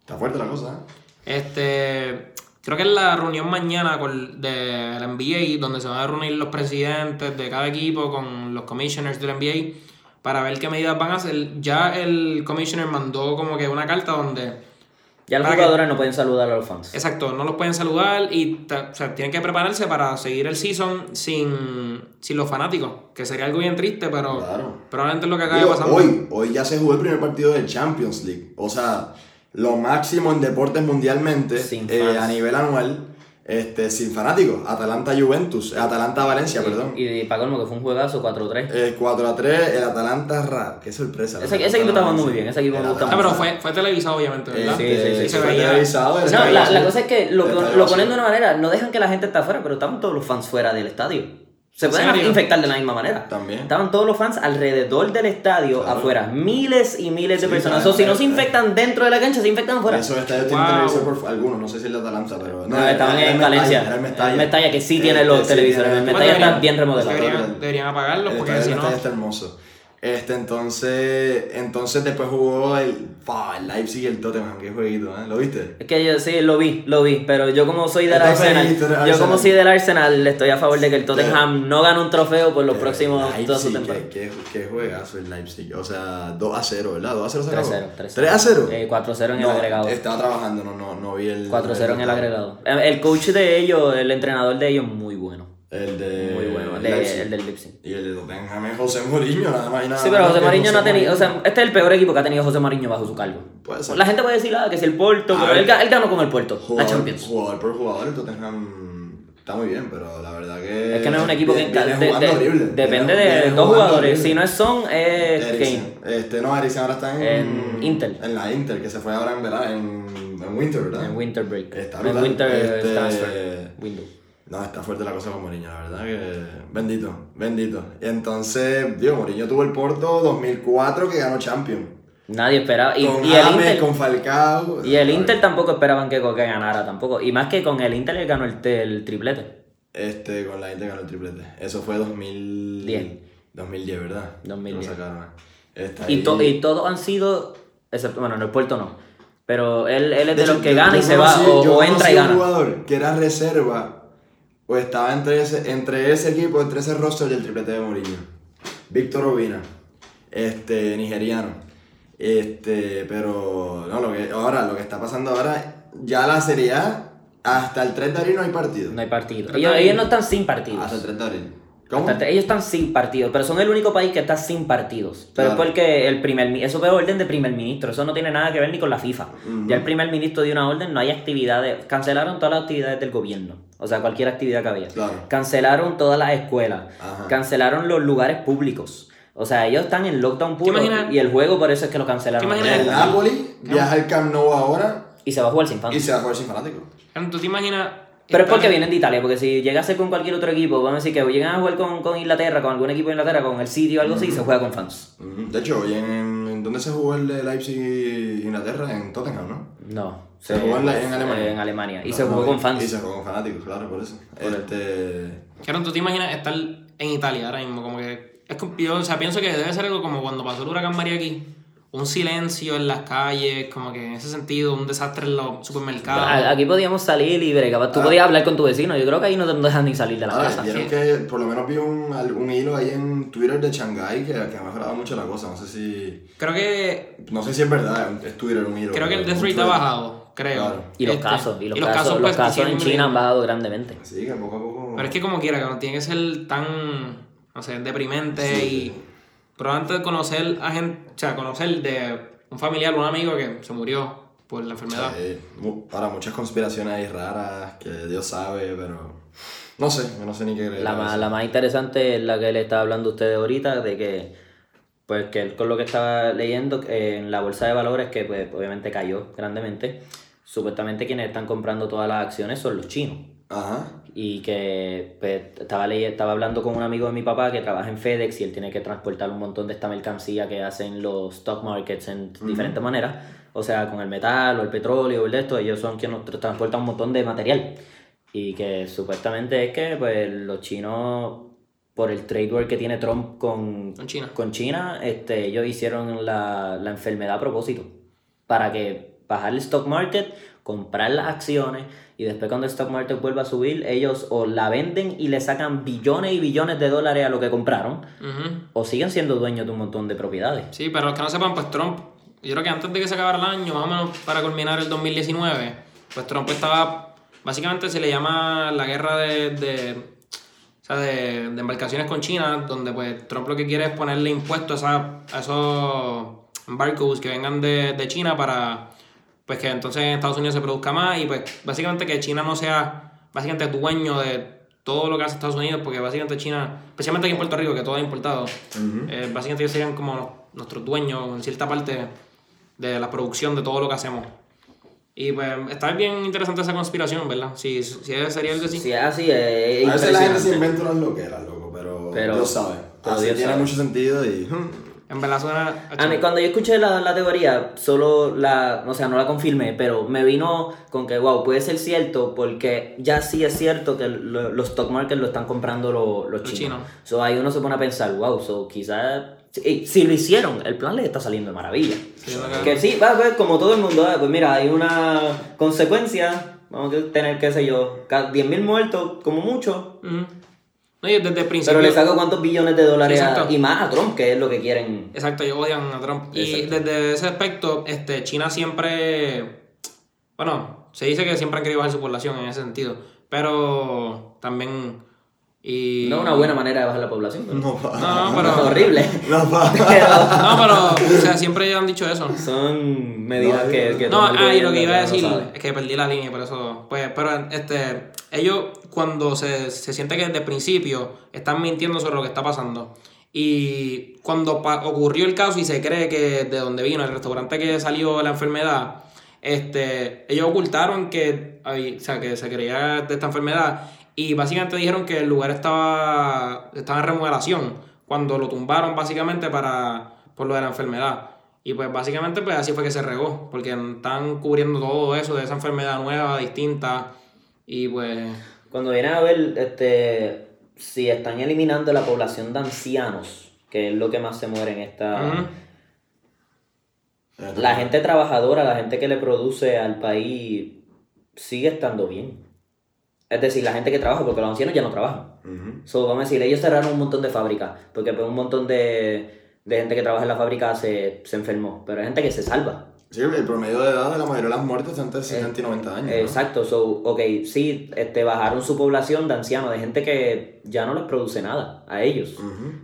está fuerte la cosa. ¿eh? Este, creo que en la reunión mañana con, de la NBA, donde se van a reunir los presidentes de cada equipo con los commissioners del NBA para ver qué medidas van a hacer. Ya el commissioner mandó como que una carta donde, Ya los Para que- jugadores no pueden saludar a los fans. exacto, no los pueden saludar y o sea, tienen que prepararse para seguir el season sin, sin los fanáticos, que sería algo bien triste, pero Claro. probablemente es lo que acabe Digo, pasando. hoy, hoy ya se jugó el primer partido de Champions League. O sea, lo máximo en deportes mundialmente eh, fans. a nivel anual, este, sin fanáticos. Atalanta-Juventus, Atalanta-Valencia, perdón. Y, y para colmo que fue un juegazo 4-3. Eh, 4 a 3, el Atalanta ra- Qué sorpresa. Ese- ese equipo está jugando muy bien, ese equipo me gusta Ah, Atalanta. pero fue, fue televisado, obviamente, ¿verdad? Sí, sí, sí, Este, sí, se fue veía- televisado, el No, la, cosa es que lo, ponen de una manera, no dejan que la gente esté afuera, pero estaban todos los fans fuera del estadio. Se ¿En pueden serio? infectar de la misma manera. También. Estaban todos los fans alrededor del estadio, Claro. afuera. Miles y miles de Sí, personas. claro, O si no se claro. infectan dentro de la cancha, se infectan afuera. Esos estadios tienen televisor por algunos, no sé si el de Atalanta, pero. No, estaban en Valencia. era el El Mestalla. Mestalla, que sí tiene Este, los sí, televisores. El Mestalla está bien remodelado. Deberían, deberían apagarlos El porque si no. Está hermoso. Este, entonces, entonces después jugó el, pa, el Leipzig y el Tottenham, qué jueguito, ¿eh? ¿Lo viste? Es que yo sí, lo vi, lo vi, pero yo como soy del Arsenal, feliz, yo Arsenal. como soy del Arsenal, estoy a favor de que el Tottenham no gane un trofeo por los Eh, próximos Leipzig, temporadas. qué, qué, qué juegazo el Leipzig. O sea, 2 a 0, ¿verdad? 2 a 0 se acabó. 3-0. 3-0. 3 a 0. Eh, 4-0 en el No, agregado. Estaba trabajando, no, no, no vi el. 4-0 en el agregado. El coach de ellos, el entrenador de ellos, muy bueno. El de. Muy bueno, el, de- Leipzig. el del Leipzig. Y el de Tottenham es José Mourinho, nada más y nada Sí, pero José Mourinho no ha tenido, o sea, este es el peor equipo que ha tenido José Mourinho bajo su cargo. Puede ser. La gente puede decir, ah, que si el Porto, pero él, ga- él ganó con el Porto, la Jugador, Champions. jugador por jugador, el Tottenham está muy bien, pero la verdad que. Es que no es un equipo que de- de- horrible. depende de dos jugadores. horrible. Si no es Son, es Kane. Eriksen. Este, no, Eriksen ahora está en. En Inter. En la Inter, que se fue ahora en verano, en, en Winter, ¿verdad? En Winter Break. Está en. Winter Este- Transfer Window. No, está fuerte la cosa con Mourinho, la verdad que. Bendito, bendito. Y entonces, digo, Mourinho tuvo el Porto 2004 que ganó Champions. Nadie esperaba. Y, con y el Inter, con Falcao. y el Inter tampoco esperaban que Coque ganara tampoco. Y más que con el Inter él ganó el, el triplete. Este, con la Inter ganó el triplete. Eso fue 2000... Diez. 2010, ¿verdad? 2010. Lo sacaron. eh. Está Y, to- y todos han sido, excepto, bueno, en el puerto no. Pero él, él es de, los que gana y se va, o, entra y conocí un gana. jugador que era reserva, o estaba entre ese, entre ese equipo, entre ese roster y el triplete de Mourinho. Víctor Obina, este, nigeriano. Este, pero, no, lo que, ahora, lo que está pasando ahora, ya la Serie A, hasta el 3 de abril no hay partido. No hay partido. Pero Ellos, ellos no están sin partidos. Hasta el 3 de abril. ¿Cómo? Hasta el- ellos están sin partidos, pero son el único país que está sin partidos. Pero Claro. es porque el primer eso fue orden de primer ministro, eso no tiene nada que ver ni con la FIFA. Ya el primer ministro dio una orden, no hay actividades, cancelaron todas las actividades del gobierno, o sea, cualquier actividad que había. Claro. Cancelaron todas las escuelas, Ajá. cancelaron los lugares públicos. O sea, ellos están en lockdown puro y el juego por eso es que lo cancelaron. ¿Te imaginas El Napoli viaja al Camp Nou ahora Y se va a jugar sin fans. y se va a jugar sin fanáticos. ¿Tú te imaginas? Pero es porque vienen de Italia, porque si llegase con cualquier otro equipo, vamos a decir que llegan a jugar con, con Inglaterra, con algún equipo de Inglaterra, con el City o algo así, se juega con fans. De hecho, hoy en, en- ¿dónde se jugó el de Leipzig y Inglaterra? En Tottenham, ¿no? No. Se jugó en, la- en Alemania. Eh, En Alemania. Y se jugó con Y fans. se jugó con fanáticos, claro, por eso. Este. Claro, ¿tú te imaginas estar en Italia ahora mismo? Como que. Es como- yo, o sea, pienso que debe ser algo como cuando pasó el huracán María aquí. Un silencio en las calles, como que en ese sentido, un desastre en los supermercados. Aquí podíamos salir y bregar. Tú Ah. podías hablar con tu vecino. Yo creo que ahí no te dejan ni salir de la Ahora, casa. vieron que por lo menos vi un, un hilo ahí en Twitter de Shanghai que, que ha mejorado mucho la cosa. No sé si. Creo que. No sé si es verdad, es Twitter un hilo. Creo que el death rate ha bajado, creo. Claro. Y los Este, casos. Y los, y casos, los pues, casos en. China han bajado grandemente. Sí, que poco a poco. Pero es que como quiera, que no tiene que ser tan, no sé, deprimente y... Pero antes de conocer a gente, o sea, conocer de un familiar o un amigo que se murió por la enfermedad. Sí, ahora muchas conspiraciones ahí raras que Dios sabe, pero. No sé, no sé ni qué creer. La más, la más interesante es la que le estaba hablando a ustedes ahorita, de que, pues que él con lo que estaba leyendo eh, en la bolsa de valores, que pues obviamente cayó grandemente, supuestamente quienes están comprando todas las acciones son los chinos. Ajá. Y que pues, estaba, ley- estaba hablando con un amigo de mi papá que trabaja en FedEx y él tiene que transportar un montón de esta mercancía que hacen los stock markets en diferentes maneras. O sea, con el metal o el petróleo o el de esto, ellos son quienes nos transportan un montón de material. Y que supuestamente es que pues, los chinos, por el trade war que tiene Trump con, Con China. con China, este, ellos hicieron la, la enfermedad a propósito. Para que bajar el stock market, comprar las acciones y después cuando el stock market vuelva a subir, ellos o la venden y le sacan billones y billones de dólares a lo que compraron, o siguen siendo dueños de un montón de propiedades. Sí, pero los que no sepan, pues Trump, yo creo que antes de que se acabara el año, más o menos para culminar el 2019, pues Trump estaba, básicamente se le llama la guerra de, de, o sea, de, de embarcaciones con China, donde pues Trump lo que quiere es ponerle impuestos a, a esos barcos que vengan de, de China para pues que entonces en Estados Unidos se produzca más y pues básicamente que China no sea básicamente dueño de todo lo que hace Estados Unidos, porque básicamente China, especialmente aquí en Puerto Rico, que todo es importado, eh, básicamente ellos serían como nuestros dueños en cierta parte de la producción de todo lo que hacemos. Y pues está bien interesante esa conspiración, ¿verdad? Si, si sería algo así. Si es así, es A veces la gente se inventa unas loqueras, loco, pero, Pero- Dios sabe. Así Dios tiene sabe. mucho sentido y... En verdad suena... A mí, cuando yo escuché la, la teoría, solo la, o sea, no la confirmé, pero me vino con que, wow, puede ser cierto, porque ya sí es cierto que lo- los stock markets lo están comprando lo- los Los chinos. chinos. So, ahí uno se pone a pensar, wow, so, quizás, si, si lo hicieron, el plan les está saliendo de maravilla. Sí, que- sí, va, pues, como todo el mundo, ah, pues mira, hay una consecuencia, vamos a tener, qué sé yo, ca- 10.000 muertos, como mucho, Ujú. No, y desde el principio... pero le saco cuántos billones de dólares a- exacto. y más a Trump, que es lo que quieren. Exacto, ellos odian a Trump. Y Exacto. desde ese aspecto, este, China siempre. Bueno, se dice que siempre han querido bajar su población en ese sentido. Pero también. Y... No es una buena manera de bajar la población. pero- No, pa. No, no, pero. Es horrible. No, pa. Pero No, pero. O sea, siempre ellos han dicho eso. son medidas No, que, que No, ah, y lo que iba a decir es que perdí la línea y por eso. Pues, pero este. Ellos, cuando se, se siente que desde el principio están mintiendo sobre lo que está pasando. Y cuando ocurrió el caso y se cree que de donde vino, el restaurante que salió la enfermedad, este, ellos ocultaron que, hay- o sea, que se creía de esta enfermedad y básicamente dijeron que el lugar estaba, estaba en remodelación cuando lo tumbaron básicamente para, por lo de la enfermedad. Y pues básicamente pues así fue que se regó, porque están cubriendo todo eso de esa enfermedad nueva, distinta y pues... Cuando vienen a ver, este, si están eliminando la población de ancianos, que es lo que más se muere en esta... La gente trabajadora, la gente que le produce al país, sigue estando bien. Es decir, la gente que trabaja, porque los ancianos ya no trabajan. So, vamos a decir, ellos cerraron un montón de fábricas, porque pues, un montón de, de gente que trabaja en la fábrica se, se enfermó, pero hay gente que se salva. Sí, el promedio de edad de la mayoría de las muertes está entre 60 y 90 años. ¿no? Exacto, so, ok, sí, este, bajaron su población de ancianos, de gente que ya no les produce nada a ellos.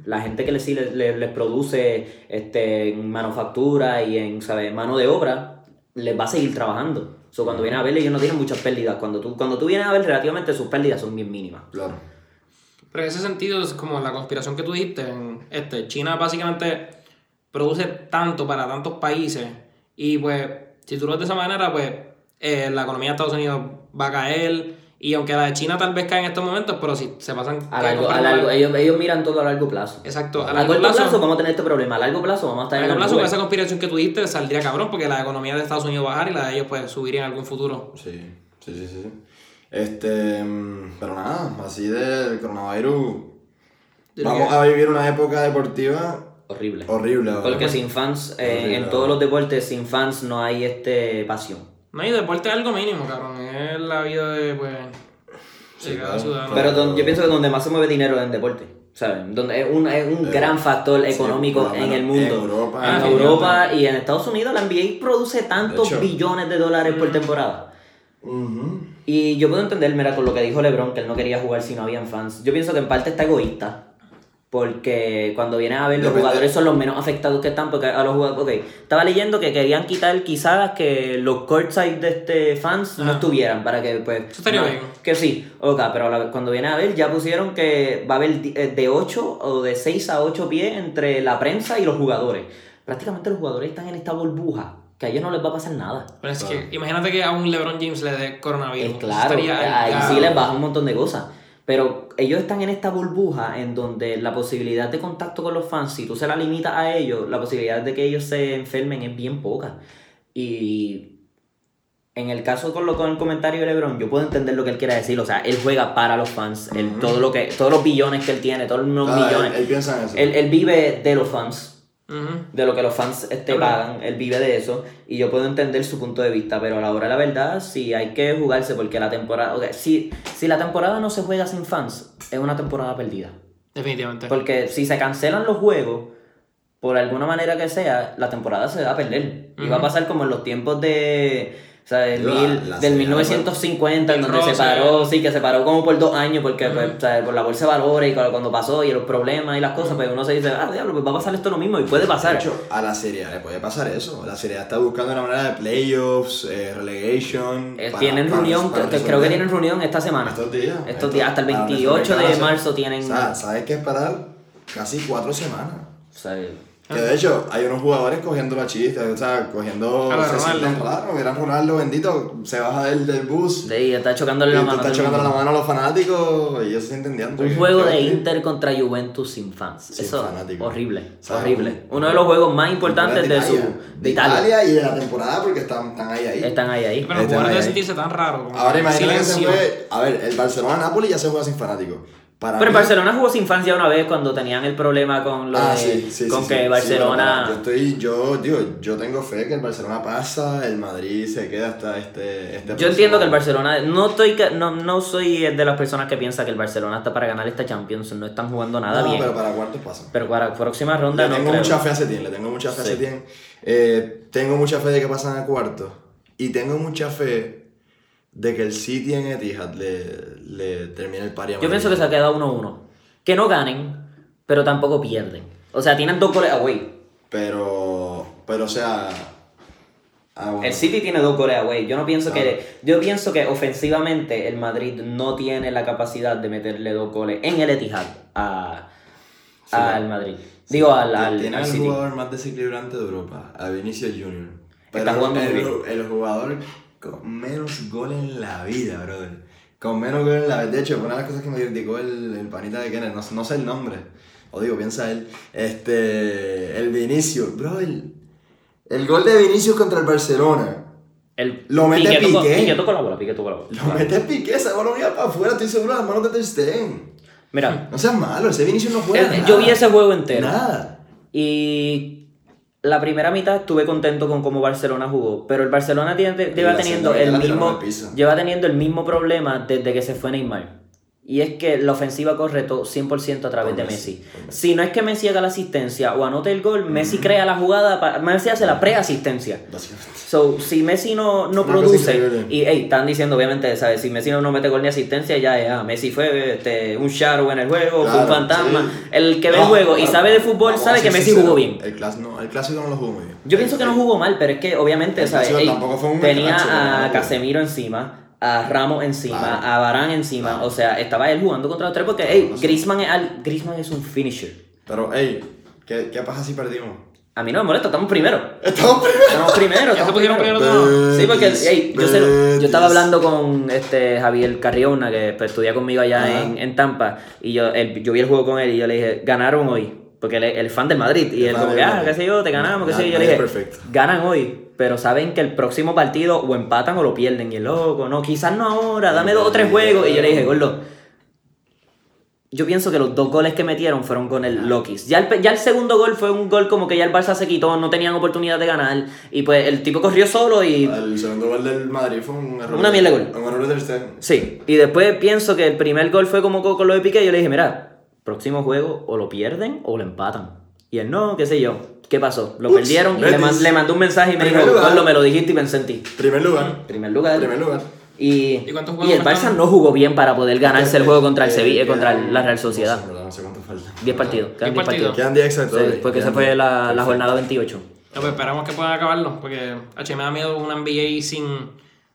La gente que les, sí les, les- les produce este, en manufactura y en ¿sabes? mano de obra, les va a seguir trabajando. So, cuando vienen a ver, ellos no tienen muchas pérdidas. Cuando tú, cuando tú vienes a ver, relativamente sus pérdidas son bien mínimas. Claro. Pero en ese sentido es como la conspiración que tú dijiste. en Este, China básicamente produce tanto para tantos países y pues si tú lo ves de esa manera pues eh, la economía de Estados Unidos va a caer y aunque la de China tal vez cae en estos momentos, pero si se pasan... A largo, a largo, ellos, ellos miran todo a largo plazo. Exacto, a A, largo corto plazo, plazo, vamos a tener este problema. A largo plazo vamos a estar a largo la plazo con esa conspiración que tú dijiste saldría cabrón porque la economía de Estados Unidos va a bajar y la de ellos pues subir en algún futuro. Sí, sí, sí, sí. Este, mm, pero nada, así del coronavirus. Vamos a vivir una época deportiva Horrible. horrible. Porque sin fans, eh, Horrible, en todos los deportes, sin fans no hay este pasión. No hay deporte es algo mínimo, cabrón. Es la vida de pues... Sí, de cada claro. ciudadano. Pero don- yo pienso que donde más se mueve dinero es en deporte. ¿Sabes? Donde es un, es un gran factor económico en el mundo. en Europa, Ah, en sí, Europa y en Estados Unidos la NBA produce tantos hecho. billones de dólares por temporada. Ujú. Y yo puedo entender, mira, con lo que dijo LeBron, que él no quería jugar si no habían fans. Yo pienso que en parte está egoísta. Porque cuando vienes a ver, los Depende. jugadores son los menos afectados que están. Porque a los jugadores. Ok, estaba leyendo que querían quitar quizás que los courtside de este fans no estuvieran. Para que, pues. Eso estaría no, bien. Que sí, ok, pero la- cuando vienes a ver, ya pusieron que va a haber eh, de 8 o de 6 a 8 pies entre la prensa y los jugadores. Prácticamente los jugadores están en esta burbuja. Que a ellos no les va a pasar nada. Pero es que imagínate que a un LeBron James le dé coronavirus. Es claro, Estaría ahí sí les baja un montón de cosas. Pero ellos están en esta burbuja en donde la posibilidad de contacto con los fans, si tú se la limitas a ellos, la posibilidad de que ellos se enfermen es bien poca. Y en el caso con, lo, con el comentario de LeBron, yo puedo entender lo que él quiere decir. O sea, él juega para los fans. él- todo lo que, todos los billones que él tiene, todos los Ah, millones. él, él piensa en eso. Él, él vive de los fans De lo que los fans este, pagan, él vive de eso y yo puedo entender su punto de vista, pero a la hora de la verdad sí hay que jugarse porque la temporada, ok, si, si la temporada no se juega sin fans, es una temporada perdida. Definitivamente. Porque si se cancelan los juegos, por alguna manera que sea, la temporada se va a perder. Y va a pasar como en los tiempos de, O sea, del, La- mil- la del serie, 1950, en Bill donde se paró, sí, que se paró como por dos años, porque pues, o sea, por la bolsa de valores y cu- cuando pasó y los problemas y las cosas, pues uno se dice, ah, diablo, pues va a pasar esto lo mismo y puede De pasar. hecho, a la Serie A le puede pasar eso. La Serie A está buscando una manera de playoffs, eh, relegation. Eh, para- tienen para- reunión, para que- creo que tienen reunión esta semana. Estos días. Estos días, hasta el para 28 resolver de marzo tienen- O sea, ¿sabes qué? Esperar casi cuatro semanas. O sea, Que de hecho, hay unos jugadores cogiendo la chiste, o sea, cogiendo. La se Ronaldo. sienten raros. Mira, Ronaldo, bendito, se baja del, del bus. de ahí está chocándole y la mano. el chocando la mano a los fanáticos y ellos se sienten diantre, Un que- juego de Inter contra Juventus sin fans. Sin Eso, fanáticos. horrible, O sea, horrible. un- Uno de los juegos más importantes de su... de Italia. y de la temporada porque están, están ahí ahí. Están ahí, ahí. Pero el jugador debe sentirse tan raro. Ahora imagínate que se silencio. fue. A ver, el Barcelona-Napoli ya se juega sin fanáticos. Para Pero mí- Barcelona jugó sin fans ya una vez cuando tenían el problema con lo Ah, de... sí, sí, con sí, que Barcelona... pero yo estoy, yo, digo, yo tengo fe que el Barcelona pasa, el Madrid se queda hasta este. este Yo entiendo que el Barcelona, no estoy no, no soy de las personas que piensa que el Barcelona está para ganar esta Champions, no están jugando nada no, bien. pero Pero, para cuartos pasa. para próxima ronda Le no tengo creo. mucha fe a Setién, le tengo mucha fe a. Setién. Eh, tengo mucha fe de que pasan a cuartos. Y tengo mucha fe de que el City en Etihad le, le termine el pari a Yo pienso que se ha quedado 1-1. Que no ganen, pero tampoco pierden. O sea, tienen dos goles away. Pero, pero o sea... ah, bueno. El City tiene dos goles away. Yo no pienso que. Yo pienso que ofensivamente el Madrid no tiene la capacidad de meterle dos goles en el Etihad a, Sí. al Madrid. Digo al, al, Tiene al el City. jugador más desequilibrante de Europa, a Vinicius Junior. Está jugando el, bien. el jugador con menos goles en la vida, brother. Con menos goles en la vida. De hecho, una de las cosas que me criticó el, el panita de Kenneth, no, no sé el nombre, o digo, piensa él, este, el Vinicius, bro, el, el gol de Vinicius contra el Barcelona. El Lo mete Piqué. Piqué tocó la bola, Piqué tocó la bola. Lo mete Piqué, esa bola no iba para afuera, estoy seguro, las manos de Ter Stegen. Mira, No seas malo, ese Vinicius no juega eh, nada. yo vi ese juego entero. Nada. Y la primera mitad estuve contento con cómo Barcelona jugó, pero el Barcelona tiene, lleva teniendo el mismo lleva teniendo el mismo problema desde que se fue Neymar. Y es que la ofensiva corre to- 100% a través de Messi, Messi. Si no es que Messi haga la asistencia o anote el gol, Messi crea la jugada, Messi hace la preasistencia. So, si Messi no, no produce, y hey, están diciendo obviamente, ¿sabes? Si Messi no, no mete gol ni asistencia, ya es, ah, Messi fue este, un shadow en el juego, fue un Claro, fantasma. sí. El que ve No, el juego y claro, sabe de fútbol a sabe que Messi sinceros, jugó bien. El, clas- no, el clásico no lo jugó muy bien. Yo pienso que no jugó mal, pero es que obviamente, El ¿sabes? clásico Ey, tampoco fue un tenía clásico, a no. Casemiro encima, a Ramos encima, Claro. a Varane encima, Claro. o sea, estaba él jugando contra los tres porque, hey, no sé. Griezmann es, al- Griezmann es un finisher. Pero, hey, ¿qué, qué pasa si perdimos? A mí no me molesta, estamos primero. Estamos primero. Estamos primero. ¿Ya se primero. primero todos? Sí, porque Betis, ey, yo, sé- yo estaba hablando con este Javier Carriona, que pues, estudia conmigo allá en, en Tampa, y yo, él- yo vi el juego con él y yo le dije, ganaron hoy, porque él es el fan del Madrid, y El él como que, ah, qué sé yo, te ganamos, qué sé yo, yo le dije, perfecto. ganan hoy, pero saben que el próximo partido o empatan o lo pierden, y el loco, no, quizás no ahora, dame dos o tres juegos, y yo le dije, gordo, yo pienso que los dos goles que metieron fueron con el Lokis. Ya el, ya el segundo gol fue un gol como que ya el Barça se quitó, no tenían oportunidad de ganar. Y pues el tipo corrió solo y. El segundo gol del Madrid fue un error. Una mierda de gol. Un error de Ter. Sí. Y después pienso que el primer gol fue como con, con lo de Piqué. Y yo le dije, mira, próximo juego o lo pierden o lo empatan. Y él no, qué sé yo. ¿Qué pasó? Lo Ups, perdieron y le, man- le mandé un mensaje y me Primer dijo, lugar. Carlos, me lo dijiste y pensé en ti. Primer lugar. Primer lugar. Primer lugar. Y, ¿Y y el Barça no jugó bien para poder ganarse el juego contra el Eh, Sevilla, quedan- contra la Real No Sociedad. sé, no sé cuánto falta. 10 partidos. Quedan 10 partidos. Quedan 10 exactos. Sí, porque esa fue 10. la, la jornada 28. No, pues esperamos que puedan acabarlo, porque H, me da miedo una NBA sin...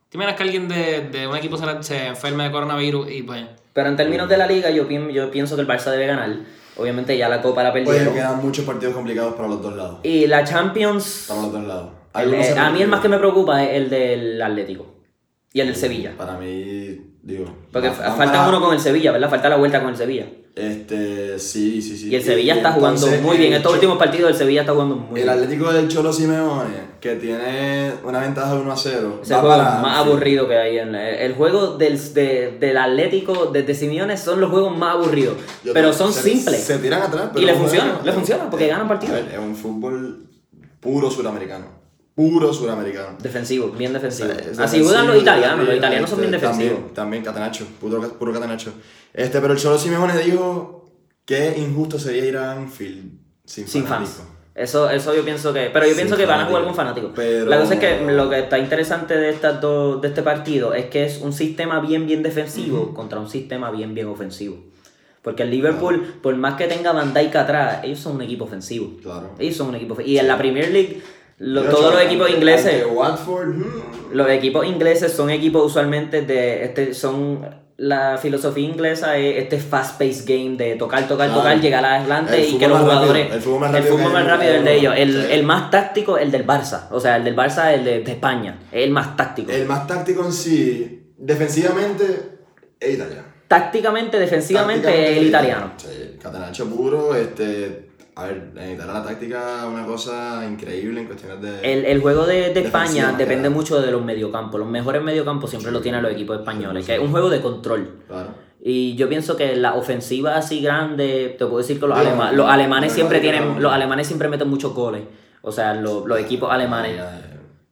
¿Te imaginas que alguien de, de un equipo se, se enferme de coronavirus y pues... Pero en términos de la liga, yo, pien- yo pienso que el Barça debe ganar. Obviamente ya la Copa la Oye, perdieron. quedan muchos partidos complicados para los dos lados. Y la Champions, Para los dos lados. el- a mí el más que me preocupa es el del Atlético. Y el del Sevilla. Para mí, digo. Porque falta uno con el Sevilla, ¿verdad? Falta la vuelta con el Sevilla. Este, sí, sí, sí. Y el Sevilla está jugando muy bien. el Estos últimos partidos el Sevilla está jugando muy El bien. Atlético del Cholo Simeone, que tiene una ventaja de 1 a 0. Es el juego para más aburrido que hay en la- el juego del, de- del Atlético desde Simeone son los juegos más aburridos Yo pero son se- simples Se tiran atrás, pero Y le funciona, le funciona, porque ganan partidos. Es un fútbol puro suramericano. Puro suramericano. defensivo bien defensivo Es así juegan los defensivo, italianos los italianos son bien defensivos También, también Catenaccio, puro, puro Catenaccio. Este, pero el Cholo Simeone dijo que injusto sería ir a Anfield sin, sin fanático. fans Eso, eso yo pienso que. Pero yo pienso que van a jugar con fanáticos. Pero- La cosa es que lo que está interesante de estas dos, de este partido es que es un sistema bien, bien defensivo contra un sistema bien, bien ofensivo. Porque el Liverpool, por más que tenga Van Dijk atrás, ellos son un equipo ofensivo. Claro. Ellos son un equipo ofensivo. Y en la Premier League, lo- todos los equipos ingleses. ante Watford, mm, Los equipos ingleses son equipos usualmente de este son la filosofía inglesa es este fast-paced game de tocar, tocar, tocar, llegar adelante El y que los rápido, jugadores el fútbol más el rápido fútbol que más hay rápido es el de ellos, el, Sí. el más táctico el del Barça, o sea, el del Barça el de, de España, es el más táctico. el más táctico en sí, defensivamente, es italiano. Tácticamente, defensivamente Tácticamente, el italiano. Sí, Catenaccio puro, este. A ver, en Italia la táctica es una cosa increíble en cuestiones de. El, el juego de, de España depende mucho de los mediocampos. Los mejores mediocampos siempre lo tienen los equipos españoles, que es un juego de control. Claro. Y yo pienso que la ofensiva así grande, te puedo decir que los, Digo, alema- los alemanes siempre tienen, los alemanes siempre meten muchos goles. O sea, lo- los equipos alemanes.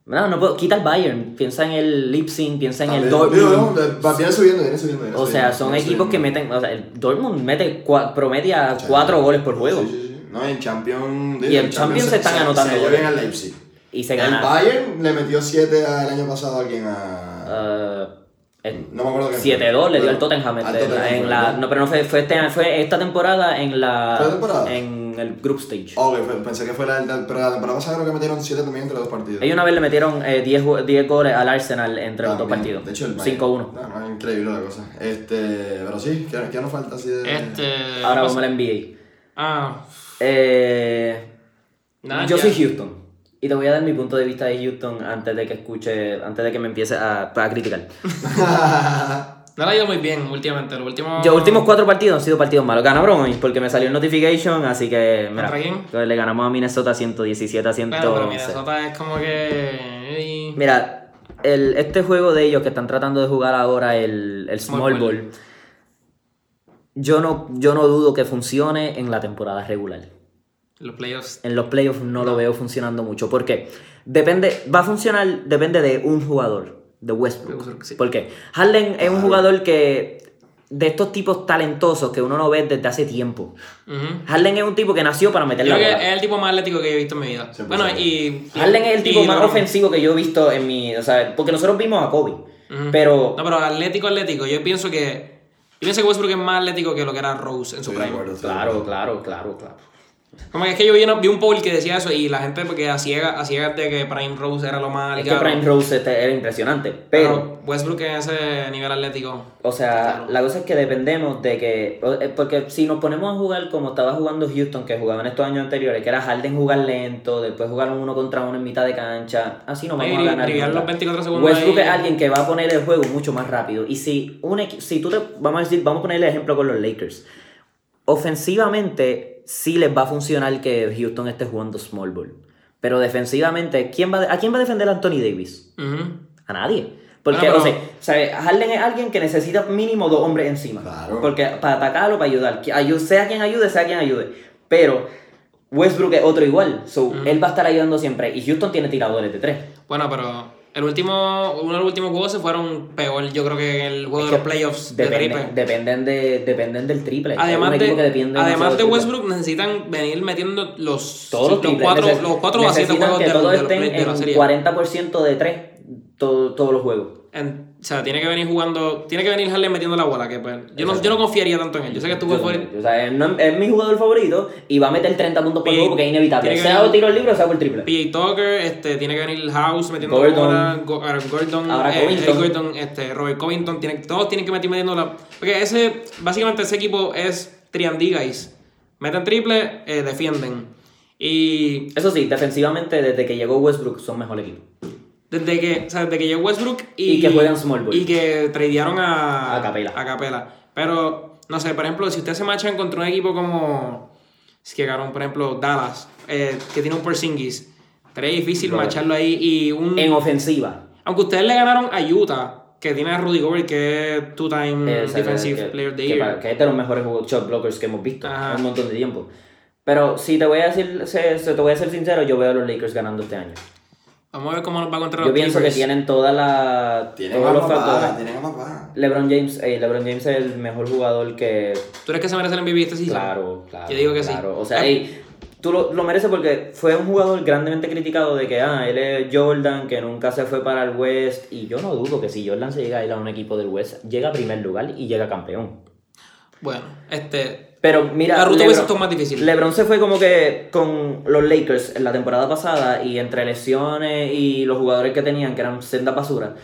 No, no puedo, quita el Bayern, piensa en el Leipzig, piensa en el Dortmund. viene subiendo, viene subiendo. O sea, son equipos que meten, o sea, el Dortmund mete promedia cuatro goles por juego. No, en Champions. Y en Champions se están anotando Se goles. bien al Leipzig. Y se El gana. Bayern le metió 7 el año pasado a alguien a. eh, el no me acuerdo quién 7-2 le dio al Tottenham, al este, Tottenham en fue, la, ¿no? pero no fue, fue, este- fue esta temporada en la ¿Fue temporada? en el group stage. Ok, fue- pensé que fue la, la- pero la temporada pasada creo que metieron 7 también entre los dos partidos. Ellos una vez le metieron eh, 10, ju- 10 goles al Arsenal entre los dos También. partidos. De hecho, el Bayern- 5-1. No, no, es increíble la cosa. Este, pero sí, ¿qué, qué nos falta así de. Este. Ahora vamos al NBA. Ah. Eh, yo soy Houston. Y te voy a dar mi punto de vista de Houston antes de que escuche, antes de que me empiece a, a criticar. No le ha ido muy bien últimamente. Los últimos. Los últimos cuatro partidos han sido partidos malos. Ganaron hoy porque me salió el notification, así que que le ganamos a Minnesota 117 a Bueno, pero 111. Minnesota es como que. Mira, el, este juego de ellos que están tratando de jugar ahora, el, el Small, Small Ball, Ball. Yo no, yo no dudo que funcione en la temporada regular. Los playoffs. En los playoffs no lo veo funcionando mucho. ¿Por qué? Depende, va a funcionar, depende de un jugador, de Westbrook. Westbrook, sí. ¿Por qué? Harden es un jugador que, de estos tipos talentosos que uno no ve desde hace tiempo. Ujú. Harden es un tipo que nació para meter Yo la creo que bola. es el tipo más atlético que he visto en mi vida. 100%. Bueno, y. Harden es el tipo más ofensivo que yo he visto en mi. O sea, porque nosotros vimos a Kobe. Ujú. Pero. No, pero atlético, atlético. Yo pienso que. Yo pienso que Westbrook es más atlético que lo que era Rose en su de prime. Claro, claro, claro, claro. Como que es que yo vi, una- vi un poll que decía eso y la gente porque a ciegas a ciegas de que Prime Rose era lo más Es que ligado. Prime Rose este era impresionante. Pero. Westbrook en ese nivel atlético. O sea, la cosa es que dependemos de que. o- eh, Porque si nos ponemos a jugar como estaba jugando Houston, que jugaba en estos años anteriores, que era Harden jugar lento, después jugar uno contra uno en mitad de cancha, así no vamos a ganar. driviar nunca. los 24 segundos Westbrook ahí. es alguien que va a poner el juego mucho más rápido. Y si, un equi- si tú te. Vamos a decir, vamos a poner el ejemplo con los Lakers. Ofensivamente, sí les va a funcionar que Houston esté jugando small ball. Pero defensivamente, ¿quién va, ¿a quién va a defender a Anthony Davis? A nadie. Porque, Bueno, o sea, o sea, Harden es alguien que necesita mínimo dos hombres encima. Claro. Porque para atacarlo, para ayudar. Sea quien ayude, sea quien ayude. Pero Westbrook es otro igual. So, Él va a estar ayudando siempre. Y Houston tiene tiradores de tres. Bueno, pero el último, uno de los últimos juegos se fueron peor, yo creo que en el juego de Es los que playoffs de dependen, triple. dependen, de, dependen del triple. Además de, además de del triple. Westbrook necesitan venir metiendo los, Todos los los triples. cuatro, Neces- los cuatro necesitan juegos que de, todos de los estén play- de la en serie. 40% de tres todo- todos los juegos. En- o sea, tiene que venir jugando, tiene que venir Harden metiendo la bola, que pues, yo no, yo no confiaría tanto en él. Yo sé que estuvo fuera. O sea, es, no- es mi jugador favorito y va a meter 30 puntos por juego porque es inevitable. tiene Sea o tiro libre o sea por triple. PJ Tucker, este, tiene que venir House metiendo Gordon. bola, Go- Aaron Gordon, Ahora eh, Covington. Eric Gordon, este, Robert Covington, tienen, todos tienen que meter metiendo la. Porque ese, básicamente ese equipo es triandí, guys. Meten triple, eh, defienden. Y Eso sí, defensivamente, desde que llegó Westbrook, son mejor equipo. Desde que, o sea, desde que llegó Westbrook y, Y que juegan small ball. Y que tradearon a, A Capela. a Capela. Pero, no sé, por ejemplo, si ustedes se machan contra un equipo como. Es que ganaron, por ejemplo, Dallas, eh, que tiene un Porzingis. Sería difícil Claro. macharlo ahí y un. En ofensiva. Aunque ustedes le ganaron a Utah, que tiene a Rudy Gobert, que es two-time eh, Defensive que- Player of the que Year. para- que es de los mejores shot blockers que hemos visto Ajá. en un montón de tiempo. Pero si te voy a decir, se- se- te voy a ser sincero, yo veo a los Lakers ganando este año. Vamos a ver cómo nos va contra Yo los pienso que Clippers. tienen toda la Tienen todos a los papá, factores. tienen a papá. LeBron James, eh, LeBron James es el mejor jugador que ¿Tú crees que se merece el MVP este season? Claro, claro. Yo digo que sí. claro. O sea, Ah. ey, tú lo, lo mereces porque fue un jugador grandemente criticado de que, ah, él es Jordan, que nunca se fue para el West. Y yo no dudo que si Jordan se llega a ir a un equipo del West, llega a primer lugar y llega campeón. Bueno, este. Pero mira, La ruta Lebron- estado más difícil. LeBron se fue como que con los Lakers en la temporada pasada y entre lesiones y los jugadores que tenían, que eran senda basura,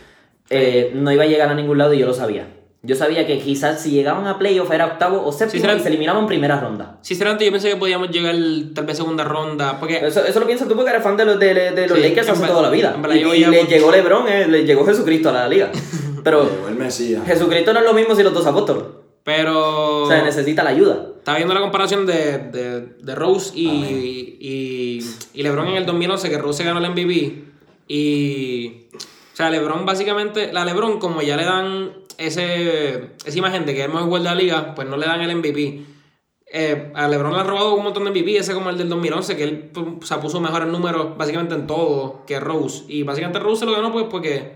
eh, no iba a llegar a ningún lado y yo lo sabía. Yo sabía que quizás si llegaban a playoff era octavo o séptimo y se eliminaban en primera ronda. Sinceramente, yo pensé que podíamos llegar tal vez segunda ronda. Porque. Eso, eso lo piensas tú porque eres fan de los, de, de los Sí, Lakers hace toda la vida. Y, y le llegó LeBron, eh, le llegó Jesucristo a la liga. Pero Llegó el Mesías. Jesucristo no es lo mismo si los dos apóstoles. Pero. O sea, necesita la ayuda. Estaba viendo la comparación de, de, de Rose y, y, y LeBron en el 2011, que Rose ganó el MVP. Y. O sea, LeBron básicamente. La LeBron, como ya le dan ese, esa imagen de que es el mejor de la liga, pues no le dan el MVP. Eh, a LeBron le han robado un montón de MVP, ese como el del 2011, que él pu- o sea, puso mejores números básicamente en todo que Rose. Y básicamente Rose se lo ganó pues porque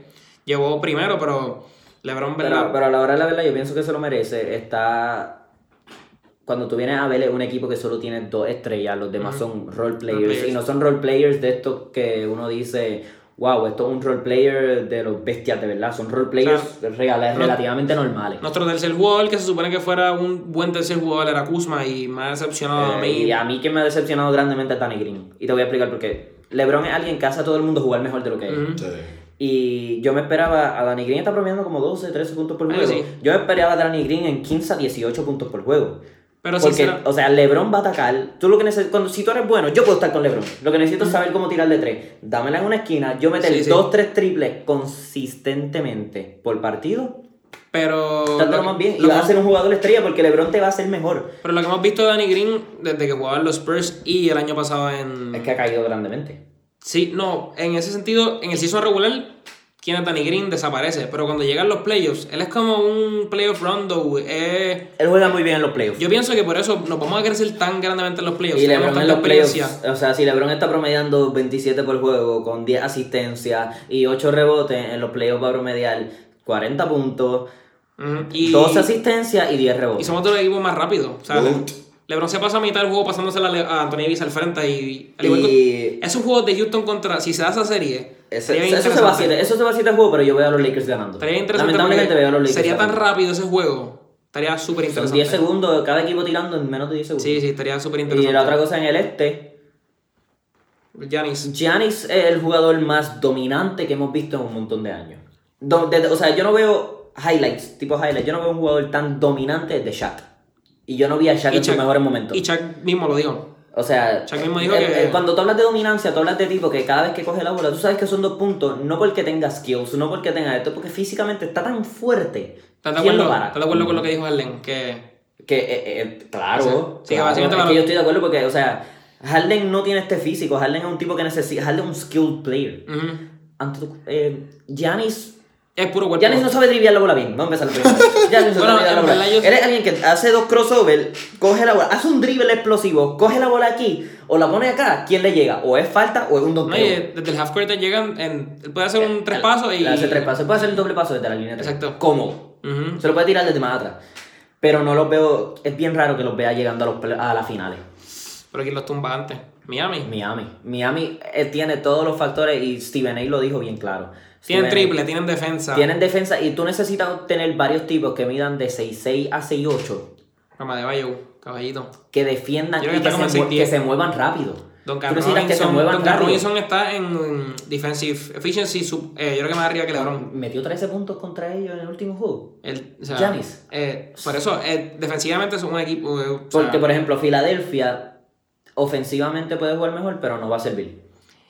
llevó primero, pero LeBron, ¿verdad? Pero, pero a la hora de la verdad, yo pienso que se lo merece. Está. Cuando tú vienes a ver un equipo que solo tiene dos estrellas, los demás son role players. players. Y no son role players de estos que uno dice, wow, esto es un role player de los bestias de verdad. Son role players no- relativamente normales. Nuestro tercer jugador, que se supone que fuera un buen tercer jugador, era Kuzma y me ha decepcionado a Eh, mí. y a mí que me ha decepcionado grandemente es Danny Green. Y te voy a explicar por qué. LeBron es alguien que hace a todo el mundo jugar mejor de lo que es. Sí. Y yo me esperaba, a Danny Green está promediando como 12, 13 puntos por Ah, juego. sí. Yo me esperaba a Danny Green en 15 a 18 puntos por juego. Pero Porque, o sea, LeBron va a atacar. Tú lo que necesitas, cuando si tú eres bueno, yo puedo estar con LeBron. Lo que necesito es saber cómo tirar de tres. Dámela en una esquina, yo meter Sí, sí. dos, tres triples consistentemente por partido. pero, lo, más bien. Y vas a ser un jugador estrella porque LeBron te va a hacer mejor. pero lo que hemos visto de Danny Green desde que jugaba en los Spurs y el año pasado en... Es que ha caído grandemente. Sí, no, en ese sentido, en el season regular, quien es Danny Green desaparece, pero cuando llegan los playoffs, él es como un playoff rondo. Eh, Él juega muy bien en los playoffs. yo pienso que por eso nos vamos a crecer tan grandemente en los playoffs. Y LeBron en los playoffs, o sea, si LeBron está promediando 27 por juego con 10 asistencias y 8 rebotes, en los playoffs va a promediar 40 puntos, Ujú, y, 12 asistencias y 10 y rebotes. somos de los equipos más rápidos. O sea, Goat. LeBron se pasa a mitad del juego pasándose a Anthony Davis al frente y... al igual Y esos juegos de Houston contra... Si se da esa serie... ese- eso, se va a interesante. 7, eso se va a 7 juegos, pero yo veo a los Lakers ganando. Estaría interesante Lamentablemente veo a los Lakers Sería tan rápido ese juego. Estaría súper interesante. 10 segundos, cada equipo tirando en menos de 10 segundos. Sí, sí, estaría súper y interesante. la otra cosa en el este, Giannis. Giannis es el jugador más dominante que hemos visto en un montón de años. O sea, yo no veo highlights, tipo highlights, yo no veo un jugador tan dominante de Shaq. Y yo no vi a Shaq en sus Chuck- mejores momentos. Y Chuck mismo lo dijo. O sea, Chuck mismo dijo el- que- el- cuando tú hablas de dominancia, tú hablas de tipo que cada vez que coge la bola, tú sabes que son dos puntos, no porque tenga skills, no porque tenga esto, porque físicamente está tan fuerte. ¿Estás de, ¿Quién acuerdo? ¿Estás de acuerdo con lo que dijo Harden? Que Que, eh, eh, claro, Sí, sí, claro, básicamente es para- que yo estoy de acuerdo porque, o sea, Harden no tiene este físico, Harden es un tipo que necesita, Harden es un skilled player. tu- eh, Giannis, es puro cuerpo. Giannis no sabe driviar la bola bien, vamos a empezar primero. Giannis no Bueno, sabe driviar la bola. verdad yo- Él es alguien que hace dos crossover, coge la bola, hace un dribble explosivo, coge la bola aquí o la pone acá, ¿quién le llega? O es falta o es un No, donteo. y desde el half court te llegan, en, puede hacer un tres pasos y... Hace tres pasos, puede hacer el doble paso desde la línea. Exacto. Cómodo. Se lo puede tirar desde más atrás. Pero no los veo, es bien raro que los vea llegando a, los, a las finales. Pero aquí los tumba antes. Miami. Miami. Miami eh, tiene todos los factores y Steven A. lo dijo bien claro. Tienen triple, tienen defensa. Tienen defensa y tú necesitas tener varios tipos que midan de 6'6 a 6'8 Rama de Bayou, caballito. que defiendan y que se, en mue- 6'10". que se muevan rápido. Que se Robinson, está en defensive efficiency, sub- eh, yo creo que más arriba que LeBron. Metió 13 puntos contra ellos en el último juego. El, o sea, Giannis. eh, por eso, eh, defensivamente es un equipo. sea, Porque, por ejemplo, Filadelfia ofensivamente puede jugar mejor, pero no va a servir.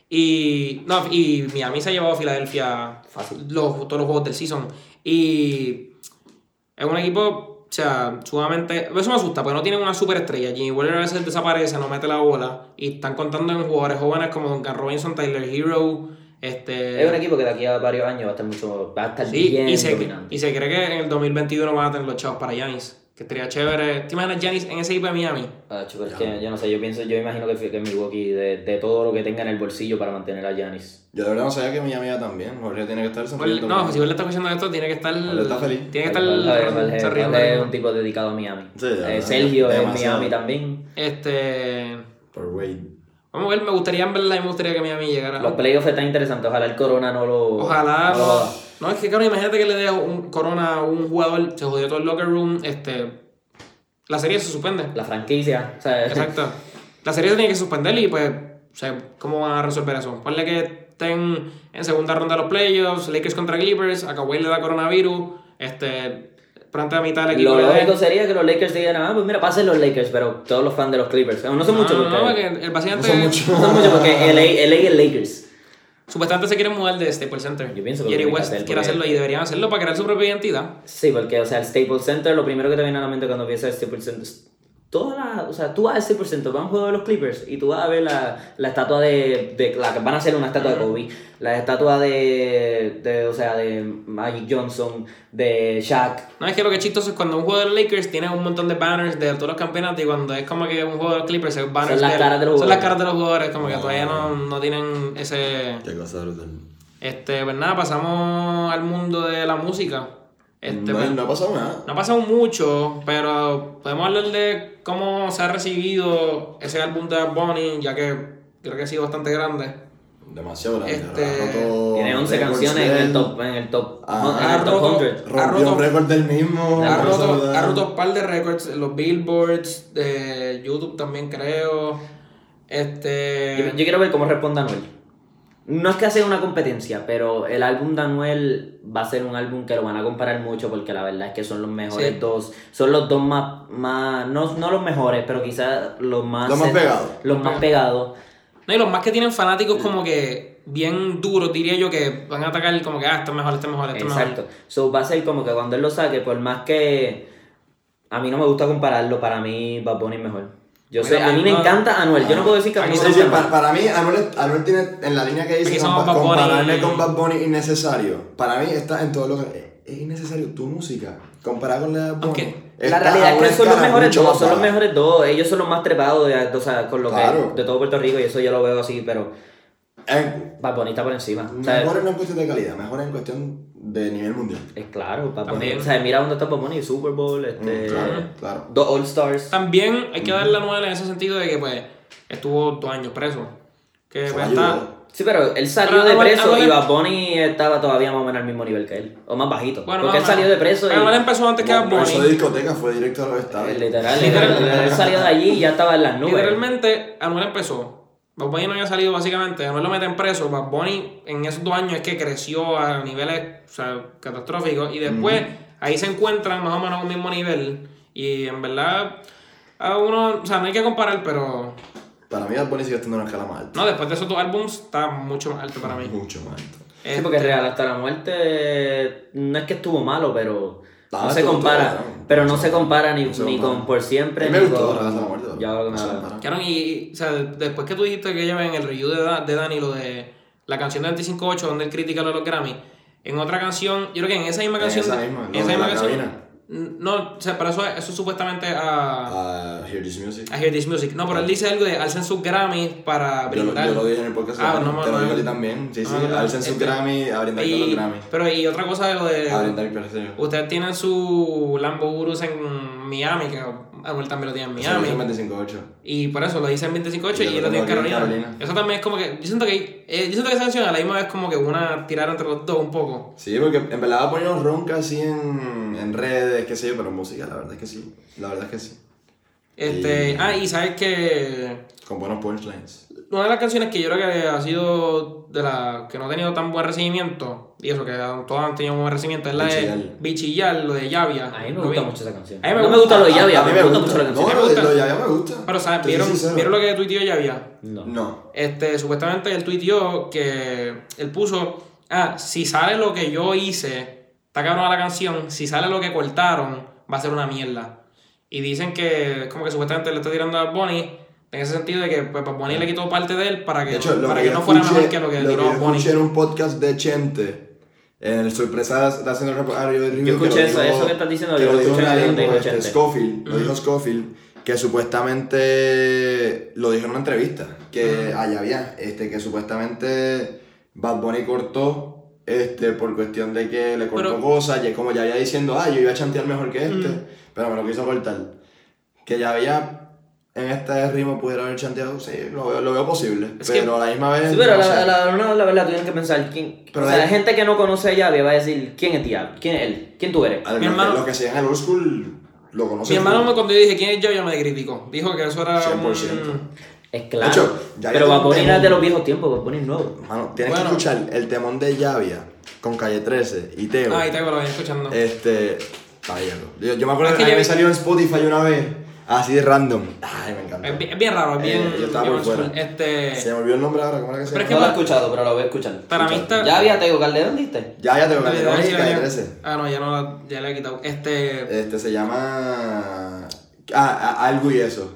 Y, no, y Miami se ha llevado a Filadelfia Fácil. los, todos los juegos del season. Y es un equipo, o sea, sumamente. Eso me asusta, porque no tienen una superestrella. Jimmy Butler a veces desaparece, no mete la bola. Y están contando en jugadores jóvenes como Duncan Robinson, Tyler Hero. Este, Es un equipo que de aquí a varios años va a estar mucho, va a estar Sí, bien y se, dominante. y se cree que en el 2021 van a tener los chavos para Giannis. Que estaría chévere. ¿Te imaginas Giannis en ese equipo de Miami? Ah, chico, es que yo no sé, yo pienso, yo imagino que, que Milwaukee de, de todo lo que tenga en el bolsillo para mantener a Giannis. Yo de verdad no sabía que Miami iba también. Jorge tiene que estar sonriendo. no, si él le está escuchando esto, tiene que estar. Jorge está feliz. Tiene que estar sonriendo. Es un tipo dedicado a Miami. Sí, de Eh, Sergio es. Miami también. Este. Por Wade. Vamos a ver, me gustaría en verdad, me gustaría que Miami llegara. Los playoffs están interesantes. Ojalá el Corona no lo. Ojalá no lo no. es que claro, imagínate que le dé un corona a un jugador, se jodió todo el locker room, este. La serie se suspende. La franquicia. O sea, Exacto. La serie se tiene que suspender y pues, o sea, ¿cómo van a resolver eso? Ponle que estén en segunda ronda de los playoffs, Lakers contra Clippers, a Kawhi le da coronavirus, este, pronto a mitad del equipo Lo lógico sería que los Lakers digan, ah, pues mira, pasen los Lakers, pero todos los fans de los Clippers. No son muchos No, porque. no, porque el paciente No son muchos. No son muchos porque LA, LA es Lakers. Supuestamente se quiere mudar de Staples Center. Yo pienso que Jerry West hacer, quiere hacerlo y deberían hacerlo para crear su propia identidad. Sí, porque, o sea, el Staples Center, lo primero que te viene a la mente cuando piensas en Staples Center es toda la, o sea, tú vas al Staples Center, vas a un juego de los Clippers y tú vas a ver la, la estatua de, de, la que van a hacer una estatua de Kobe, la estatua de, de, o sea, de Magic Johnson, de Shaq, No, es que lo que es chistoso es cuando un juego de los Lakers tiene un montón de banners de todos los campeonatos y cuando es como que un juego de los Clippers es banners Son las de- caras de los Son las caras de los jugadores, como que todavía no, no tienen ese... Qué cosa brutal. Este, pues nada, pasamos al mundo de la música. Este, no, pues, no ha pasado nada. no ha pasado mucho, pero podemos hablar de cómo se ha recibido ese álbum de Bunny, ya que creo que ha sido bastante grande. Demasiado grande. Este, roto tiene 11 récords canciones en el top, en el top, Ah, en ha el top roto- 100. ha Rompió roto- un récord del mismo. Ha roto, ha roto un par de récords, los billboards, de YouTube también creo. Este. Yo, yo quiero ver cómo responde Anuel. No es que sea una competencia, pero el álbum de Anuel va a ser un álbum que lo van a comparar mucho porque la verdad es que son los mejores Sí. dos. Son los dos más, más no, no los mejores, pero quizás los más... Los más pegados. Los más pegados. No, y los más que tienen fanáticos como que bien duros, diría yo, que van a atacar como que, ah, esto es mejor, esto es mejor, esto es Exacto. mejor. So va a ser como que cuando él lo saque, por más que... A mí no me gusta compararlo, para mí Bad Bunny es mejor. Yo sé, a mí me encanta Anuel, yo no puedo decir que a mí Aquí no Sí, me sí, para, Anuel. para mí, Anuel, Anuel tiene en la línea que dice compa- Bad Bunny. compararme con Bad Bunny innecesario. Para mí está en todo lo que. Es innecesario tu música. Comparada con la de Bad Bunny. Ok. está La realidad es que son los mejores dos, son los mejores dos, ellos son los más trepados de, o sea, con lo Claro. que de todo Puerto Rico y eso yo lo veo así, pero En- Bad Bunny está por encima. O sea, Mejor no en cuestión de calidad, mejor en cuestión de nivel mundial. es claro, Bunny. También. O sea, mira dónde está Bunny, Super Bowl, este, Mm, claro, claro. dos All Stars. También hay que darle a Noel en ese sentido de que, pues, estuvo dos años preso. Que, pues, está. Sí, pero él salió Pero de Anuel- preso Anuel- y Bad Bunny estaba todavía más o menos al mismo nivel que él, o más bajito. Bueno, porque él más salió de preso y Anuel empezó antes que Bad No, eso de Bunny. discoteca fue directo a los eh, literal, literal, él salió de allí y ya estaba en las nubes. Literalmente, Anuel empezó. Bad Bunny no había salido básicamente. Anuel lo meten preso. Bad Bunny en esos dos años es que creció a niveles o sea, catastróficos. Y después ahí se encuentran más o menos a un mismo nivel. Y en verdad, a uno, o sea, no hay que comparar, pero Para mí, Bad Bunny sigue estando en una escala más alta. no, después de esos dos álbums está mucho más alto para mí. Mucho más alto. Sí, porque real hasta la muerte no es que estuvo malo, pero no se compara. Pero no se compara ni, No se ni con por siempre. A me ni gustó con- la muerte. Ya lo que me. Claro, y, o sea, después que tú dijiste que ella en el review de, de Dani lo de la canción de 25.8 donde él critica lo de los Grammy, en otra canción, yo creo que en esa misma En canción. esa misma, en esa misma la canción. No, o sea, pero eso, eso supuestamente a, A Hear This Music. a Hear This Music. No, pero él dice algo de alcen sus Grammys para brindar. yo lo dije en el podcast. Ah, no, Te lo digo a ti también. Sí, sí. Ah, Alcen su este- Grammy a brindar con los Grammy. pero y otra cosa de lo de. A brindar con los. Ustedes tienen su Lambo Urus en Miami, que Anuel también lo tiene en Eso lo Miami. hizo en 25.8. Y por eso lo dice en 25.8 Y y, él lo tiene en Carolina. Carolina. Eso también es como que. Yo siento que, eh, yo siento que esa canción a la misma vez como que una tirar entre los dos un poco. Sí, porque en verdad un ronca así en, en redes, qué sé yo, pero en música, la verdad es que sí. La verdad es que sí. Este, Y- Ah, y sabes que. Con buenos punchlines. Una de las canciones que yo creo que ha sido de la que no ha tenido tan buen recibimiento, y eso que todas han tenido buen recibimiento, es la Bichillar. de Bichillar, lo de Llavia. A mí me gusta mucho esa canción. A mí me no me gusta. lo de Llavia, a mí me gusta mucho la canción. No, lo, gusta. lo de Yavia me gusta. Pero, ¿sabes? ¿Vieron. ¿vieron lo que tuiteó Llavia? No. No. Este, supuestamente él tuiteó que él puso, ah, si sale lo que yo hice, está cabrón la canción, si sale lo que cortaron, va a ser una mierda. Y dicen que es como que supuestamente le está tirando a Bad Bunny, en ese sentido de que pues, Bad Bunny le quitó parte de él para que, hecho, para que, que yo no fuera escuché- mejor que lo que lo tiró yo Bad Bunny. escuché en un podcast de Chente, en el sorpresa de haciendo el reportaje de review. Yo escuché que lo eso, eso que estás diciendo, que yo lo lo dijo escuché un en el gringo, de este, Chente. Scofield, lo dijo Scofield, que supuestamente lo dijo en una entrevista, que allá había, este, que supuestamente Bad Bunny cortó este, por cuestión de que le cortó Pero- cosas, y es como ya había diciendo, ah, yo iba a chantear mejor que este, pero me lo quiso cortar. Que ya había en este ritmo pudiera haber chanteado, sí, lo veo, lo veo posible. Es que- pero a la misma vez. Sí, pero no la, la, no, la verdad, tú tienes que pensar quién. Pero o sea, hay- la gente que no conoce a Yavi va a decir quién es Diablo, quién es él, quién tú eres. A ver, Mi los que- hermano- Los que siguen el old school lo conocen. Mi hermano cuando yo dije quién es yo, ya me criticó. Dijo que eso era 100%. un... Es claro. hecho, ya pero yo va a poner temón. de los viejos tiempos, va a poner nuevo. Mano, tienes Bueno. que escuchar el temón de Llavia con Calle 13 y Teo. Ah, ahí te lo venía escuchando. Este. Bien. Yo, yo me acuerdo Es que, que a mí ya me vi- salió en Spotify una vez, así de random. Ay, me encanta. Es, bien, es bien raro, es bien... Eh, yo estaba bien por fuera. Este... Se me olvidó el nombre ahora, ¿cómo era que se Pero es que No lo he escuchado, pero lo voy a escuchar. Para mí está... Ya había Tego Calderón, ¿viste? Ya, ya 13 si y Calle venía- 13. Ah, no, ya no la, ya le he quitado. Este... Este se llama. Ah, ah, algo y eso.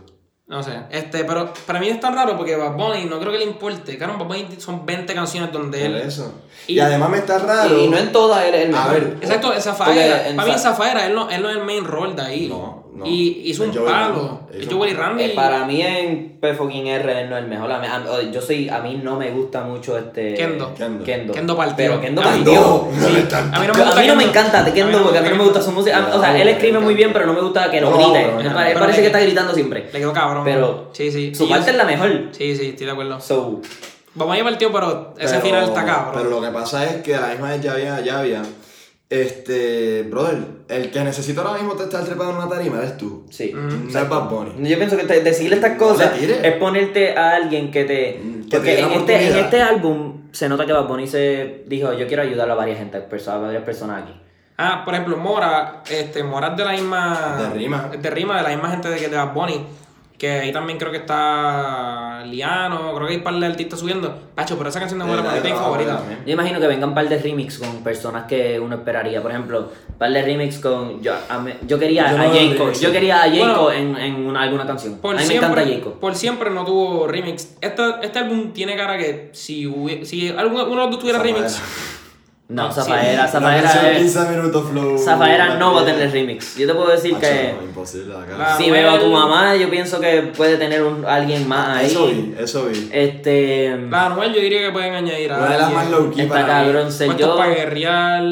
No sé, este, pero para mí es tan raro porque Bad Bunny no creo que le importe. Claro, Bad Bunny son 20 canciones donde Por él. eso. Y- Y, además me está raro. Y, no en todas él es el A ver, Exacto, Zafaera. Para mí, Za- Zafaera, él no, él no es el main role de ahí. No, no. Y hizo un palo. Joey Randy. Eh, para mí en P fucking R él no es el mejor. A mí- a- yo soy, a mí no me gusta mucho este. Kendo. Kendo. Kendo. Kendo partió. Pero Kendo A partió. No, Sí, a mí no me A gusta mí no me encanta de A Kendo porque a mí no me gusta su música. No, O sea, él escribe muy bien, pero no me gusta que lo No, grite. parece que está gritando siempre. Le quedó cabrón. Pero Sí, sí. Su parte es la mejor. Sí, sí, estoy de acuerdo. So, Vamos a partió, pero ese Pero- final está cabrón. Pero lo que pasa es que a la misma vez ya había, ya había. Este, brother, el que necesita ahora mismo te estar trepado en una tarima eres tú. sí. Mm. No es Bad Bunny. Yo pienso que te- decirle estas cosas es ponerte a alguien que te. Mm, que te Porque la en este, en este álbum se nota que Bad Bunny se dijo: Yo quiero ayudar a varias gente, a varias personas aquí. Ah, por ejemplo, Mora, este, Mora es de la misma. De Rima. De Rima, de la misma gente de que de Bad Bunny. Que ahí también creo que está Liano, creo que hay un par de artistas subiendo. Pacho, pero esa canción de para mí es mi favorita. también. Yo imagino que vengan un par de remix con personas que uno esperaría. Por ejemplo, un par de remix con. Yo, a yo quería Yo a no veo Jayco. remix. Yo quería a Jayco Bueno, en, en una- alguna canción. Por a mí me siempre, encanta Jayco. por siempre no tuvo remix. Este, este álbum tiene cara que si, si alguno, uno de los dos tuviera remix. No, Sí. Zafaera, La Zafaera versión es. 15 minutos flow. Zafaera no va a tener remix. Yo te puedo decir Macho, que. no, imposible acá. Si veo a tu mamá, yo pienso que puede tener un, alguien más ahí. Eso vi, eso vi. Este. La Anuel yo diría que pueden añadir a Una de las más low key Está cabrón, ser yo. para guerrear.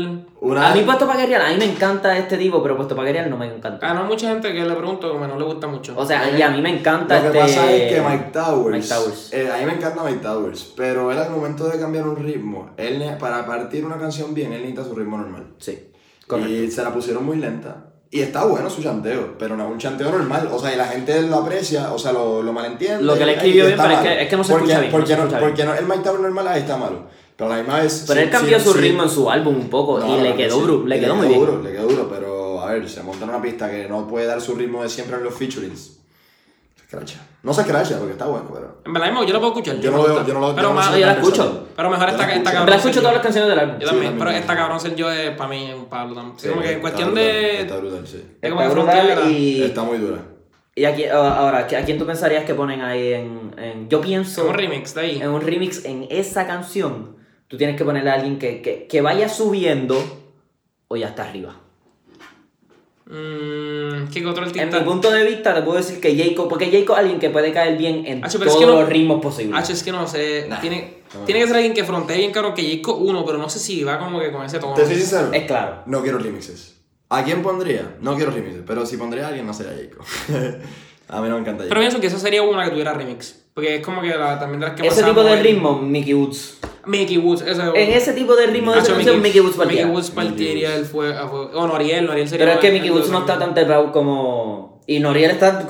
Una A mí puesto para guerrear, a mí me encanta este tipo, pero puesto para guerrear no me encanta. Ah, no hay mucha gente que le pregunto como no le gusta mucho. O sea, y a mí me encanta Lo que este. pasa es que Mike Towers, Mike Towers. eh, a mí me encanta Mike Towers, pero él al momento de cambiar un ritmo, él para partir una canción bien, él necesita su ritmo normal. Sí, correcto. Y se la pusieron muy lenta. Y está bueno su chanteo, pero no es un chanteo normal. O sea, y la gente lo aprecia, o sea, lo, lo malentiende. Lo que y escribió bien, pero es que- es que no se Porque- escucha bien, no Porque se no, escucha bien. porque no, el Mike Towers normal ahí está malo. Pero la misma vez. Pero sí- él cambió sí- su sí. ritmo en su álbum un poco No, y le quedó, sí. bru- le Y quedó muy bien. duro, le quedó duro, pero a ver, se monta en una pista que no puede dar su ritmo de siempre en los featurings. Se escracha. No se escracha porque está bueno, pero. En verdad, yo lo puedo escuchar. Yo me no lo- yo no lo- Pero yo más, yo la escucho. pensando. Pero mejor Yo está escucho. cabrón. Pero ser escucho yo. todas las canciones del álbum. Yo también, pero está cabrón ser yo es para mí un palo también. Sí, como que en cuestión de. Está brutal, sí. Está brutal y, Está muy dura. y aquí, ah, ahora, ¿a quién tú pensarías que ponen ahí en, en- Yo pienso... Un remix de ahí. En un remix, en esa canción, tú tienes que ponerle a alguien que, que, que vaya subiendo o ya está arriba. Mmm. ¿Qué otro En artista? mi punto de vista te puedo decir que Jacob, porque Jacob es alguien que puede caer bien en Hacho, pero es todos que no- los ritmos posibles. H es que no sé. Nah. Tiene, No. tiene que ser alguien que frontee bien caro que Jayco uno, pero no sé si va como que con ese tono. Te soy sincero. Es claro. No quiero remixes. ¿A quién pondría? No quiero remixes, pero si pondría a alguien no sería Jacob. a mí no me encanta Pero pienso que esa sería una que tuviera remix. Porque es como que la, también de las que Ese tipo de ritmo, Mickey Woods. Mickey Woods, ese En ese tipo de ritmo de esa canción, Mickey Woods partiera. Mickey Woods partiría el fue. a fue- O Noriel, Noriel sería. Pero es que Mickey Woods no está tan trepado como... Y Noriel está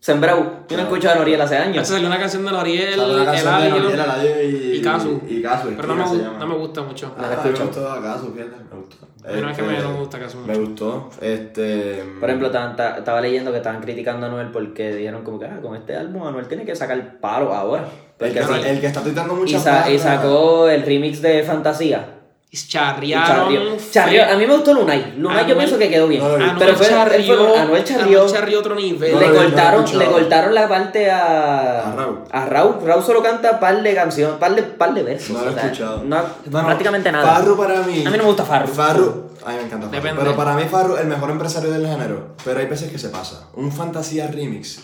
se- sembrado. Yo no he escuchado a Noriel hace años. salió una canción de Noriel, Eladio y, Casu. Y Casu, Pero no me, no me gusta mucho. No Ah, escucho. me gustó a Casu, fíjate, me gustó. Pero es que me- Este, no me gusta Casu Me mucho. gustó. Este. Por ejemplo, ta- ta- estaba leyendo que estaban criticando a Anuel porque dijeron como que ah, con este álbum Anuel tiene que sacar palo ahora. El que, el está tuitando y, sa- y sacó el remix de Fantasía. Charrearon. charrió. A mí me gustó Lunay. Lunay yo Anuel- pienso que quedó bien. No. Anuel pero fue, charrió. fue- Anuel charrió. Anuel charrió otro nivel. No le, cortaron, le cortaron la parte a. A Raúl. A Raúl. Raúl solo canta par de canciones, par de, par de versos. No lo he o sea, escuchado. no- Mano, prácticamente nada. Farru para mí. A mí no me gusta Farru. Farru. A mí me encanta Farru. Depende. Pero para mí Farru el mejor empresario del género. Pero hay veces que se pasa. Un fantasía remix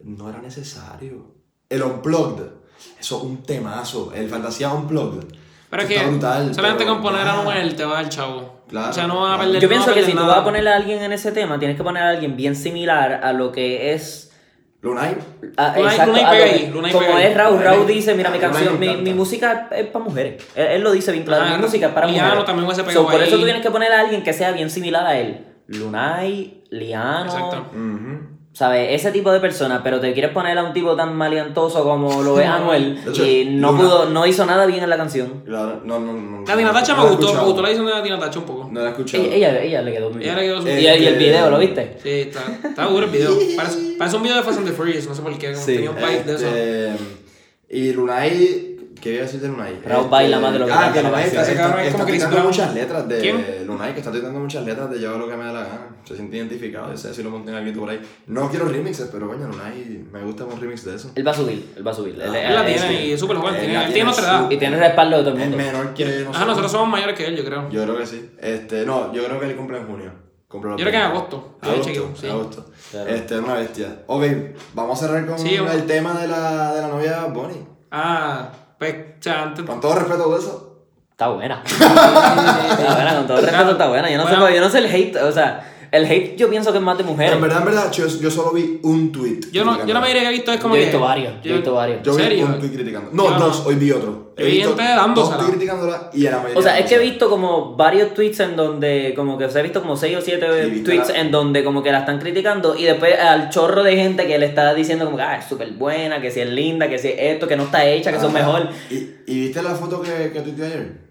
no era necesario. El Unplugged. Eso un temazo. El fantasía Unplugged. Pero es que brutal. solamente pero- con poner Ah. a Anuel te va al chavo. Claro, O sea, no va a claro. perder Yo no pienso que si tú vas a poner a alguien en ese tema, tienes que poner a alguien bien similar a lo que es Lunay. Ah, Lunay- exacto, como es Raúl, Raúl dice, mira mi canción, mi, mi música es para mujeres. Él, él lo dice bien claro, Ah, mi música es para Liano mujeres. también hubiese So, pegado por eso tú tienes que poner a alguien que sea bien similar a él. Lunay, Liano, Exacto. Ujú. ¿Sabes? Ese tipo de persona, pero te quieres poner a un tipo tan maleantoso como lo es Anuel hecho, y no Luna- pudo, no hizo nada bien en la canción. Claro, no, no, no. La Tina Tacha no me la gustó, me gustó la edición de la Tina Tacha un poco. No la he escuchado. Ella, ella, le quedó muy Ella bien. le quedó su- Y, y el video, ¿lo viste? Sí, está, está duro el video. Parece, parece un video de Fast and the Furious, no sé por qué. como Sí. Tenía un vibe de eso. Este, Y Lunay, ¿qué voy a decir de Lunay? Raúl baila más de lo que Ah, que Lunay está, está, está Brown. muchas letras de ¿Quién? Lunay, que está tirando muchas letras de yo lo que me da la gana. Se siente identificado, ese si lo monté en alguien por ahí. No quiero remixes, pero coño, Lunay, me gusta un remix de eso. Él va a subir, él va a subir. Él, Ah, la tiene y es súper joven. Él Tiene, tiene otra edad. y tiene el respaldo de todo el Es mundo. menor que nosotros. Ajá, nosotros somos mayores que él, yo creo. Yo creo que sí. Este, no, yo creo que él cumple en junio. Yo creo que en 20. agosto. Ahí chequeo, Agosto, sí. agosto. Claro. Este, una bestia. Ok, vamos a cerrar con Sí, el tema de la, de la novia Bunny. Ah, pues, o sea, antes. Con todo respeto de eso. Está buena. está buena, con todo respeto está buena. Yo no, Bueno. sé, yo no sé el hate, o sea, el hate yo pienso que es más de mujeres. En verdad, en verdad, yo, yo solo vi un tweet. Yo no, yo la mayoría que he visto es como Yo he que. visto varios, yo he visto varios. Yo vi ¿Serio? un tweet criticando. No, Yo no. dos, hoy vi otro. Yo vi gente dándosela. Dos tweets criticándola y a la mayoría. O sea, es que he visto como varios tweets en donde, como que o sea, he visto como 6 o 7 Y viste tweets la- en donde como que la están criticando y después al chorro de gente que le está diciendo como que ah, es súper buena, que si es linda, que si es esto, que no está hecha, que son Ajá. mejor. ¿Y, ¿Y viste la foto que, que tuiteé ayer?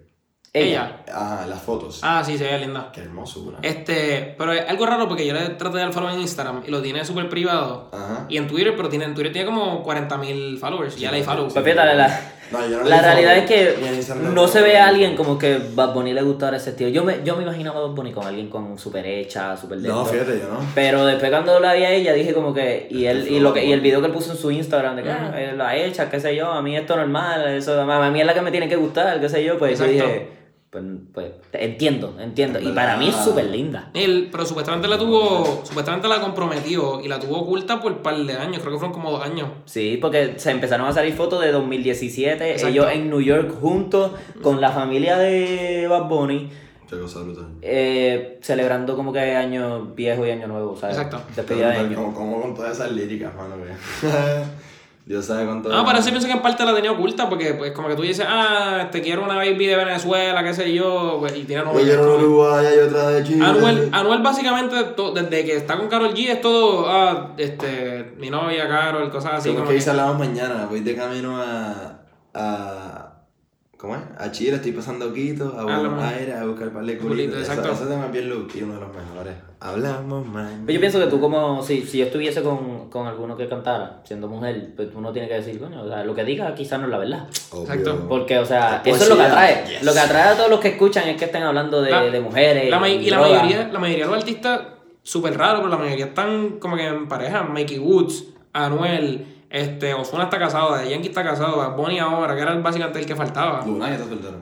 Ella. Ajá, las fotos. Ah, sí, se ve linda. Qué hermoso, una. Este, pero es algo raro porque yo le traté de dar follow en Instagram y lo tiene súper privado. Ajá. Y en Twitter, pero tiene, en Twitter tiene como 40.000 followers. y ya le hay follow. Pues fíjate, la, No, yo no la di realidad follow. es que no se di ve a alguien como que Bad Bunny le gustara ese estilo. Yo me, yo me imaginaba a Bad Bunny con alguien con súper hecha, súper No, fíjate, yo no. Pero después cuando la vi a ella dije como que y él y lo que y el video que él puso en su Instagram de que ah, él la hecha, qué sé yo, a mí esto es normal, eso a mí es la que me tiene que gustar, qué sé yo, pues yo dije, pues, pues entiendo, entiendo. Y para mí es súper linda. Él, pero supuestamente la tuvo, supuestamente la comprometió y la tuvo oculta por un par de años, creo que fueron como dos años. Sí, porque se empezaron a salir fotos de 2017, Exacto. ellos en New York juntos con la familia de Bad Bunny. Qué cosa brutal. eh, celebrando como que año viejo y año nuevo, ¿sabes? Exacto. Despedida de año. Como, como con todas esas líricas, mano. Dios sabe cuánto. Ah, pero sí pienso que en parte la tenía oculta porque, pues, como que tú dices, ah, te quiero una baby de Venezuela, qué sé yo, pues, y tiene novia. Oye, era como- un Uruguay y otra de Chile. Anuel, Anuel básicamente, to- desde que está con Carol G, es todo, ah, este, mi novia, Carol, cosas así. Sí, como porque que- hablamos mañana. Voy de camino a. a ¿Cómo es? A Chile, estoy pasando Quito, a. Buenos Aires, a buscar par de Culito, culitos. exacto. Ese tema es bien look y uno de los mejores. Hablamos. Pero yo pienso que tú como, si, si yo estuviese con, con alguno que cantara, siendo mujer, pues uno tiene que decir, coño, o sea, lo que diga quizás no es la verdad. Exacto. Porque, o sea, eso es lo que atrae. yes. Lo que atrae a todos los que escuchan es que estén hablando de, La- de mujeres. La y la mayoría, la mayoría de los artistas, súper raro, pero la mayoría están como que en pareja. Mikey Woods, Anuel, este, Ozuna está casado, Yankee está casado, Bunny ahora, que era básicamente el que faltaba. Luna ya está soltero.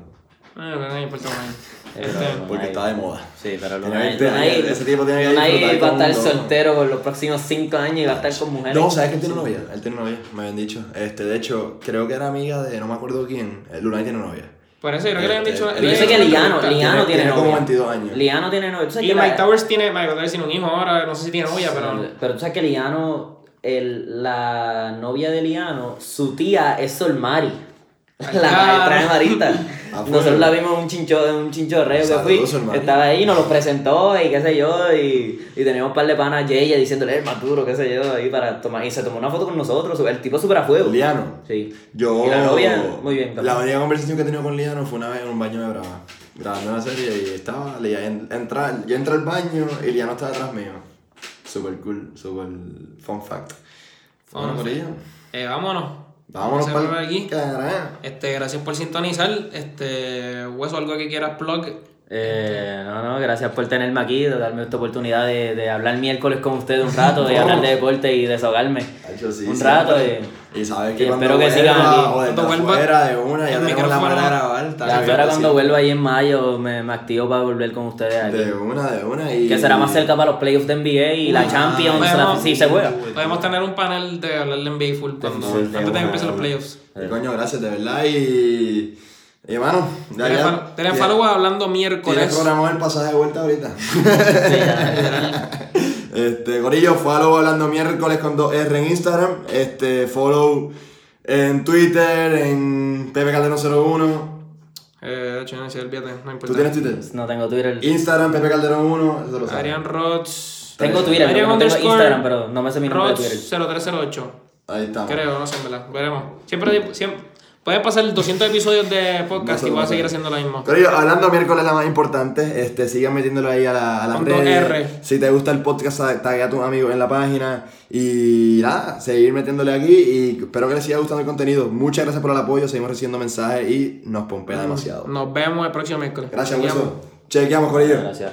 No me importa más. Este, Porque está de moda. Sí, pero Tiene Lunay, que- Lunay, ese tipo tiene que Lunay disfrutar va a estar soltero por los próximos 5 años y va a estar con mujeres. No, ¿sabes que él tiene novia? Él tiene novia, me habían dicho. Este, de hecho, creo que era amiga de no me acuerdo quién. Eh, Lunay tiene novia. por eso yo creo que le han dicho. Yo eh, sé que Liano. Liano tiene, tiene como novia. 22 años. Liano tiene novia. ¿Tú sabes Y que Mike Towers tiene. Mike Towers tiene un hijo ahora, no sé si tiene novia, pero. Pero tú sabes que Liano, el, la novia de Liano, su tía es Sol Mari. La maestra de Marita. Ah. Nosotros la vimos en un, chincho, en un chinchorreo que Saludos, fui. Mari. Estaba ahí y nos lo presentó y qué sé yo. Y, y teníamos un par de panas Yeya diciéndole el maduro, qué sé yo, ahí para tomar. Y se tomó una foto con nosotros. El tipo súper a fuego. Liano. Sí. Yo. Y la novia, muy bien. La única conversación que he tenido con Liano fue una vez en un baño de Brava. Grabando una serie y estaba. Le en- entra, yo entré al baño y Liano estaba atrás mío. Super cool, super fun fact. Bueno, por ello. Eh, vámonos. Vámonos Vamos a para aquí. Carajo. Este, gracias por sintonizar. Este, Hueso, algo que quieras plug. Eh, no, no, gracias por tenerme aquí, de darme esta oportunidad de, de hablar miércoles con ustedes un rato, de hablar de deporte y desahogarme. Hecho, sí, un sí, rato. hombre. Y, Y sabes y que cuando espero que sigan aquí. O afuera de una, ya tenemos la manera de grabar. la espera cuando vuelva ahí en mayo me, me activo para volver con ustedes aquí. De una, de una. Y... Que será más cerca para los playoffs de NBA y la Champions, ah, la- podemos- sí se juega. Podemos tener un panel de hablar de NBA full cuando, antes de que empiecen los playoffs. Y coño, gracias, de verdad. Y. Y hermano, ya ya. follow hablando Tienes miércoles. programado el pasaje de vuelta ahorita. Sí, ya. Este, Corillo, follow hablando miércoles con 2R en Instagram. Este, follow en Twitter, en Pepe Calderón 01. Eh, de hecho, no sé, olvídate, no importa. ¿Tú tienes Twitter? No tengo Twitter. Instagram, Pepe Calderón 1, eso lo sabes. Adrián Rods. Tengo Twitter, Adrián pero no tengo Instagram, pero no me sé mi nombre de Twitter. 0308. Ahí estamos. Creo, no sé, en verdad. Veremos. Siempre, siempre. Pueden pasar 200 episodios de podcast No y voy a seguir haciendo lo mismo. Corillo, hablando miércoles la más importante, este, sigan metiéndolo ahí a, la, a las Con dos redes. R. Si te gusta el podcast, taguea a tus amigos en la página. Y nada, seguir metiéndole aquí y espero que les siga gustando el contenido. Muchas gracias por el apoyo, seguimos recibiendo mensajes y nos pompea demasiado. Nos vemos el próximo miércoles. Gracias. Wilson. Chequeamos, Corillo. Gracias.